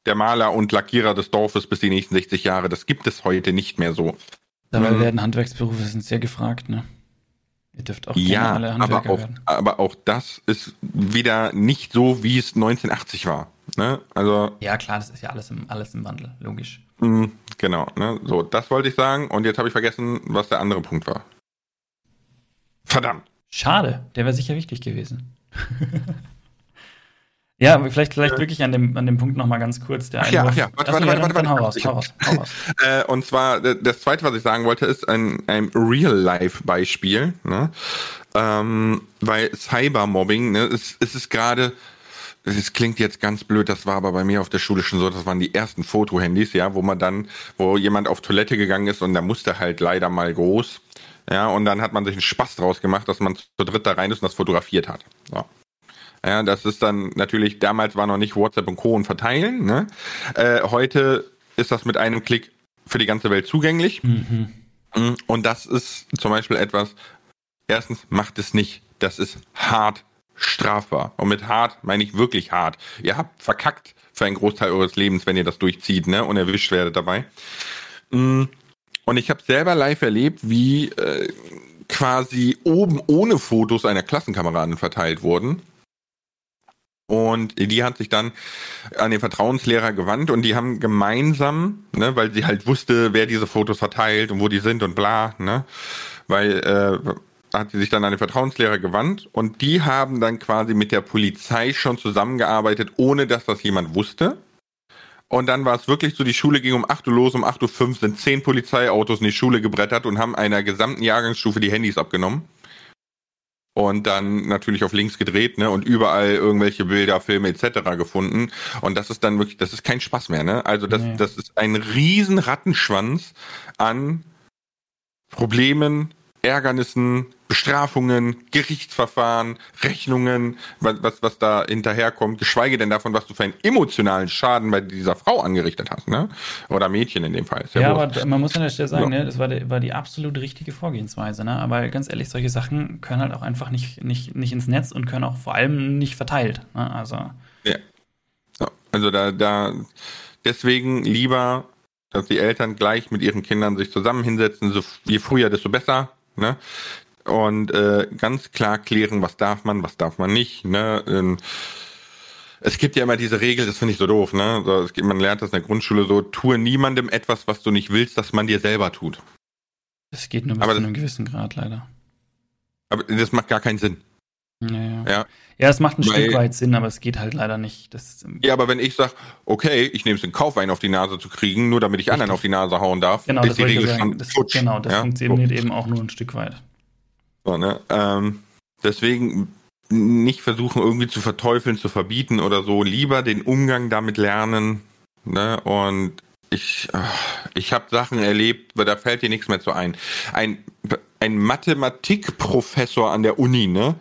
der Maler und Lackierer des Dorfes bis die nächsten 60 Jahre, das gibt es heute nicht mehr so. Dabei mhm. werden Handwerksberufe sind sehr gefragt, ne? Ihr dürft auch ja, alle Handwerker aber auch, werden. aber auch das ist wieder nicht so, wie es 1980 war. Ne? Also, ja, klar, das ist ja alles im, alles im Wandel, logisch. Mh, genau, ne? so, das wollte ich sagen und jetzt habe ich vergessen, was der andere Punkt war. Verdammt. Schade, der wäre sicher wichtig gewesen. <laughs> Ja, vielleicht, vielleicht wirklich an dem, an dem Punkt nochmal ganz kurz. Der ach ja, ach ja, warte, warte, warte, warte, warte. Hau raus, hau raus, hau raus. äh, und zwar, das zweite, was ich sagen wollte, ist ein, ein Real-Life-Beispiel, ne? ähm, weil Cybermobbing, ne, es, es ist gerade, es klingt jetzt ganz blöd, das war aber bei mir auf der Schule schon so, das waren die ersten Fotohandys, ja, wo man dann, wo jemand auf Toilette gegangen ist und da musste halt leider mal groß, ja, und dann hat man sich einen Spaß draus gemacht, dass man zu dritt da rein ist und das fotografiert hat. So. Ja, das ist dann natürlich, damals war noch nicht WhatsApp und Co. und verteilen. Ne? Äh, heute ist das mit einem Klick für die ganze Welt zugänglich. Mhm. Mm, und das ist zum Beispiel etwas, erstens macht es nicht. Das ist hart strafbar. Und mit hart meine ich wirklich hart. Ihr habt verkackt für einen Großteil eures Lebens, wenn ihr das durchzieht, ne? Und erwischt werdet dabei. Mm, und ich habe selber live erlebt, wie äh, quasi oben ohne Fotos einer Klassenkameraden verteilt wurden. Und die hat sich dann an den Vertrauenslehrer gewandt und die haben gemeinsam, ne, weil sie halt wusste, wer diese Fotos verteilt und wo die sind und bla, ne, weil äh, hat sie sich dann an den Vertrauenslehrer gewandt und die haben dann quasi mit der Polizei schon zusammengearbeitet, ohne dass das jemand wusste. Und dann war es wirklich so, die Schule ging um 8 Uhr los, um 8.05 Uhr sind zehn Polizeiautos in die Schule gebrettert und haben einer gesamten Jahrgangsstufe die Handys abgenommen und dann natürlich auf links gedreht, ne, und überall irgendwelche Bilder, Filme etc. gefunden. Und das ist dann wirklich, das ist kein Spaß mehr, ne? Also das, nee. das ist ein riesen Rattenschwanz an Problemen, Ärgernissen, Bestrafungen, Gerichtsverfahren, Rechnungen, was, was, was da hinterherkommt, geschweige denn davon, was du für einen emotionalen Schaden bei dieser Frau angerichtet hast, ne? Oder Mädchen in dem Fall. ja, ja aber man muss an der Stelle sagen, ja. ne, das war die, war die absolut richtige Vorgehensweise, ne? Aber ganz ehrlich, solche Sachen können halt auch einfach nicht, nicht, nicht ins Netz und können auch vor allem nicht verteilt. Ne? Also. Ja. So, also da, da deswegen lieber dass die Eltern gleich mit ihren Kindern sich zusammen hinsetzen, so je früher, desto besser. Ne? und äh, ganz klar klären, was darf man, was darf man nicht. Ne? Ähm, es gibt ja immer diese Regel, das finde ich so doof, ne? So, gibt, man lernt das in der Grundschule so, tue niemandem etwas, was du nicht willst, dass man dir selber tut. Das geht nur bis aber zu einem gewissen Grad leider. Aber das macht gar keinen Sinn. Ja, ja. ja. ja es macht ein Weil, Stück weit Sinn, aber es geht halt leider nicht. Das, ähm, ja, aber wenn ich sage, okay, ich nehme es in Kauf, einen auf die Nase zu kriegen, nur damit ich anderen auf die Nase hauen darf, genau, ist die Regel schon das, futsch. Genau, das ja? funktioniert so. eben auch nur ein Stück weit. So, ne? ähm, deswegen nicht versuchen, irgendwie zu verteufeln, zu verbieten oder so. Lieber den Umgang damit lernen. Ne? Und ich, ich habe Sachen erlebt, da fällt dir nichts mehr zu ein. Ein, ein Mathematikprofessor an der Uni, ne?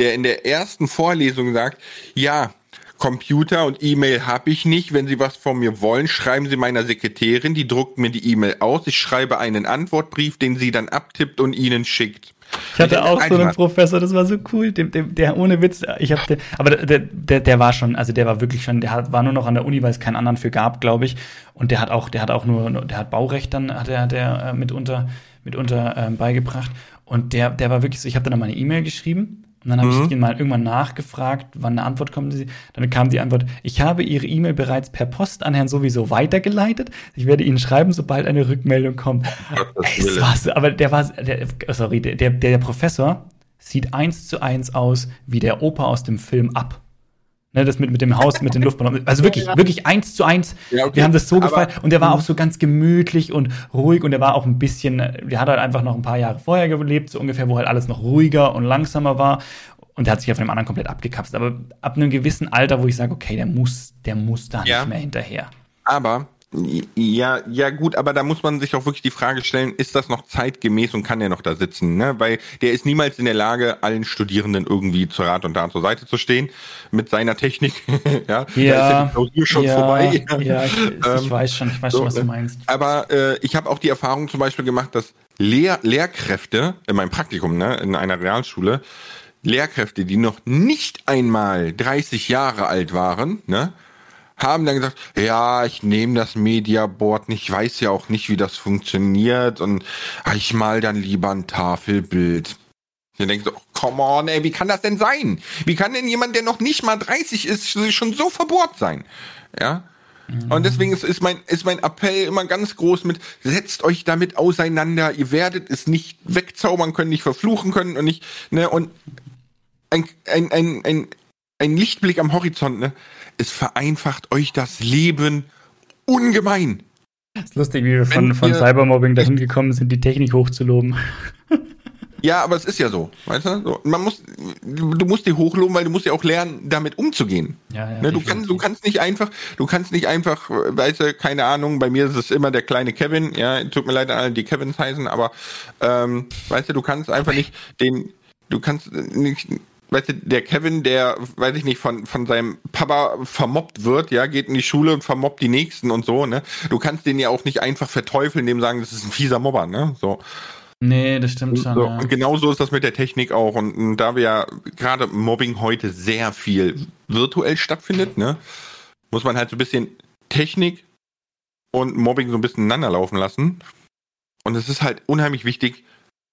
Der in der ersten Vorlesung sagt, ja, Computer und E-Mail habe ich nicht. Wenn Sie was von mir wollen, schreiben Sie meiner Sekretärin, die druckt mir die E-Mail aus. Ich schreibe einen Antwortbrief, den sie dann abtippt und Ihnen schickt. Ich hatte auch so einen Professor, das war so cool, dem, dem, der ohne Witz, ich habe, aber der, der, der war schon, also der war wirklich schon, der hat, war nur noch an der Uni, weil es keinen anderen für gab, glaube ich. Und der hat auch, der hat auch nur, der hat Baurecht dann, hat er, der äh, mitunter, mitunter ähm, beigebracht. Und der, der war wirklich so, ich habe dann mal eine E-Mail geschrieben und dann habe mhm. ich ihn mal irgendwann nachgefragt, wann eine Antwort kommt. Dann kam die Antwort, ich habe Ihre E-Mail bereits per Post an Herrn sowieso weitergeleitet. Ich werde Ihnen schreiben, sobald eine Rückmeldung kommt. Ey, war's, aber der war, der, sorry, der, der, der Professor sieht eins zu eins aus wie der Opa aus dem Film Ab. Ne, das mit, mit dem Haus, mit den Luftballons. Also wirklich, ja. wirklich eins zu eins. Ja, okay. Wir haben das so gefallen. Und der war auch so ganz gemütlich und ruhig und der war auch ein bisschen, der hat halt einfach noch ein paar Jahre vorher gelebt, so ungefähr, wo halt alles noch ruhiger und langsamer war. Und der hat sich ja von dem anderen komplett abgekapselt. Aber ab einem gewissen Alter, wo ich sage, okay, der muss, der muss da ja. nicht mehr hinterher. Aber ja, ja gut, aber da muss man sich auch wirklich die Frage stellen, ist das noch zeitgemäß und kann er noch da sitzen? Ne? Weil der ist niemals in der Lage, allen Studierenden irgendwie zur Rat und Tat zur Seite zu stehen mit seiner Technik. ja, <laughs> ja, da ist ja schon ja, vorbei. Ja, ich, ich <laughs> ähm, weiß schon, ich weiß so, schon, was du meinst. Aber äh, ich habe auch die Erfahrung zum Beispiel gemacht, dass Lehr Lehrkräfte in meinem Praktikum, ne, in einer Realschule, Lehrkräfte, die noch nicht einmal 30 Jahre alt waren, ne, haben dann gesagt, ja, ich nehme das Mediaboard nicht, ich weiß ja auch nicht, wie das funktioniert und ah, ich mal dann lieber ein Tafelbild. Ich denke so, come on, ey, wie kann das denn sein? Wie kann denn jemand, der noch nicht mal 30 ist, schon so verbohrt sein? Ja. Und deswegen ist, ist, mein, ist mein Appell immer ganz groß mit, setzt euch damit auseinander, ihr werdet es nicht wegzaubern können, nicht verfluchen können und nicht, ne, und ein, ein, ein, ein, ein Lichtblick am Horizont, ne? Es vereinfacht euch das Leben ungemein. Das ist lustig, wie wir von, von Cybermobbing dahin gekommen sind, die Technik hochzuloben. <laughs> Ja, aber es ist ja so, weißt du? So, man muss, du musst die hochloben, weil du musst ja auch lernen, damit umzugehen. Ja, ja, ne, du kannst, du kannst nicht einfach, du kannst nicht einfach, weißt du, keine Ahnung. Bei mir ist es immer der kleine Kevin. Ja, tut mir leid an alle, die Kevins heißen, aber ähm, weißt du, du kannst einfach nicht den, du kannst nicht weißt du, der Kevin, der, weiß ich nicht, von, von seinem Papa vermobbt wird, ja, geht in die Schule und vermobbt die Nächsten und so, ne? Du kannst den ja auch nicht einfach verteufeln, dem sagen, das ist ein fieser Mobber, ne? So. Nee, das stimmt schon. So, ja. Und genau so ist das mit der Technik auch. Und, und da wir ja gerade Mobbing heute sehr viel virtuell stattfindet, ne, muss man halt so ein bisschen Technik und Mobbing so ein bisschen ineinander laufen lassen. Und es ist halt unheimlich wichtig,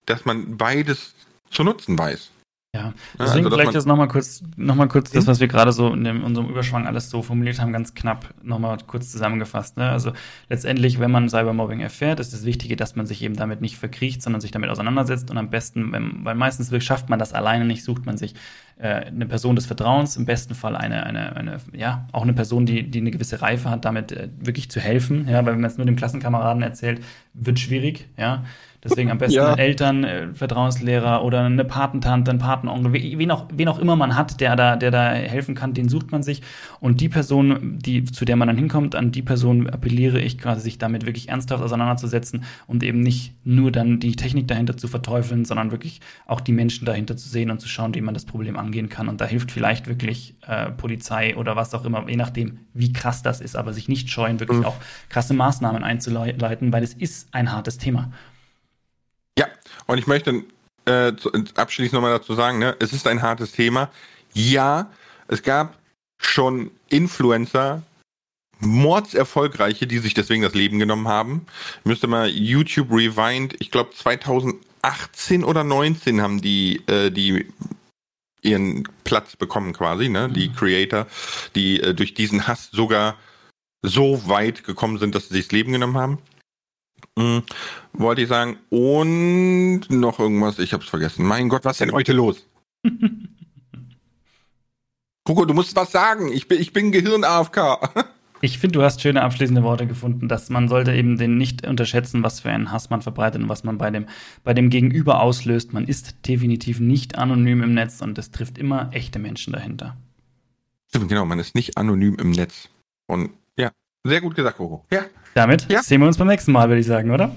dass man beides zu nutzen weiß. Ja, deswegen also, vielleicht jetzt nochmal kurz, noch mal kurz das, was wir gerade so in dem, unserem Überschwang alles so formuliert haben, ganz knapp nochmal kurz zusammengefasst. Ne? Also letztendlich, wenn man Cybermobbing erfährt, ist das Wichtige, dass man sich eben damit nicht verkriecht, sondern sich damit auseinandersetzt und am besten, wenn, weil meistens schafft man das alleine nicht, sucht man sich äh, eine Person des Vertrauens, im besten Fall eine, eine, eine, ja, auch eine Person, die, die eine gewisse Reife hat, damit äh, wirklich zu helfen. Ja, weil wenn man es nur dem Klassenkameraden erzählt, wird schwierig, ja. Deswegen am besten ja. Eltern, äh, Vertrauenslehrer oder eine Patentante, ein Patenonkel, wen auch, wen auch immer man hat, der da, der da helfen kann, den sucht man sich. Und die Person, die, zu der man dann hinkommt, an die Person appelliere ich quasi, sich damit wirklich ernsthaft auseinanderzusetzen und eben nicht nur dann die Technik dahinter zu verteufeln, sondern wirklich auch die Menschen dahinter zu sehen und zu schauen, wie man das Problem angehen kann. Und da hilft vielleicht wirklich äh, Polizei oder was auch immer, je nachdem, wie krass das ist, aber sich nicht scheuen, wirklich mhm. auch krasse Maßnahmen einzuleiten, weil es ist ein hartes Thema. Und ich möchte äh, abschließend nochmal dazu sagen, ne, es ist ein hartes Thema. Ja, es gab schon Influencer, mordserfolgreiche, die sich deswegen das Leben genommen haben. Ich müsste mal YouTube Rewind, ich glaube 2018 oder 19 haben die, äh, die ihren Platz bekommen quasi, ne? Mhm. Die Creator, die äh, durch diesen Hass sogar so weit gekommen sind, dass sie sich das Leben genommen haben. Mhm. Wollte ich sagen. Und noch irgendwas, ich hab's vergessen. Mein Gott, was ist denn heute los? <laughs> Coco, du musst was sagen. Ich bin, ich bin Gehirn-AFK. <laughs> Ich finde, du hast schöne abschließende Worte gefunden, dass man sollte eben den nicht unterschätzen, was für einen Hass man verbreitet und was man bei dem, bei dem Gegenüber auslöst. Man ist definitiv nicht anonym im Netz und es trifft immer echte Menschen dahinter. Stimmt, genau, man ist nicht anonym im Netz. Und sehr gut gesagt, Coco. Ja. Damit ja. sehen wir uns beim nächsten Mal, würde ich sagen, oder?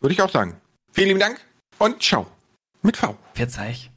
Würde ich auch sagen. Vielen lieben Dank und ciao. Mit V. Verzeih.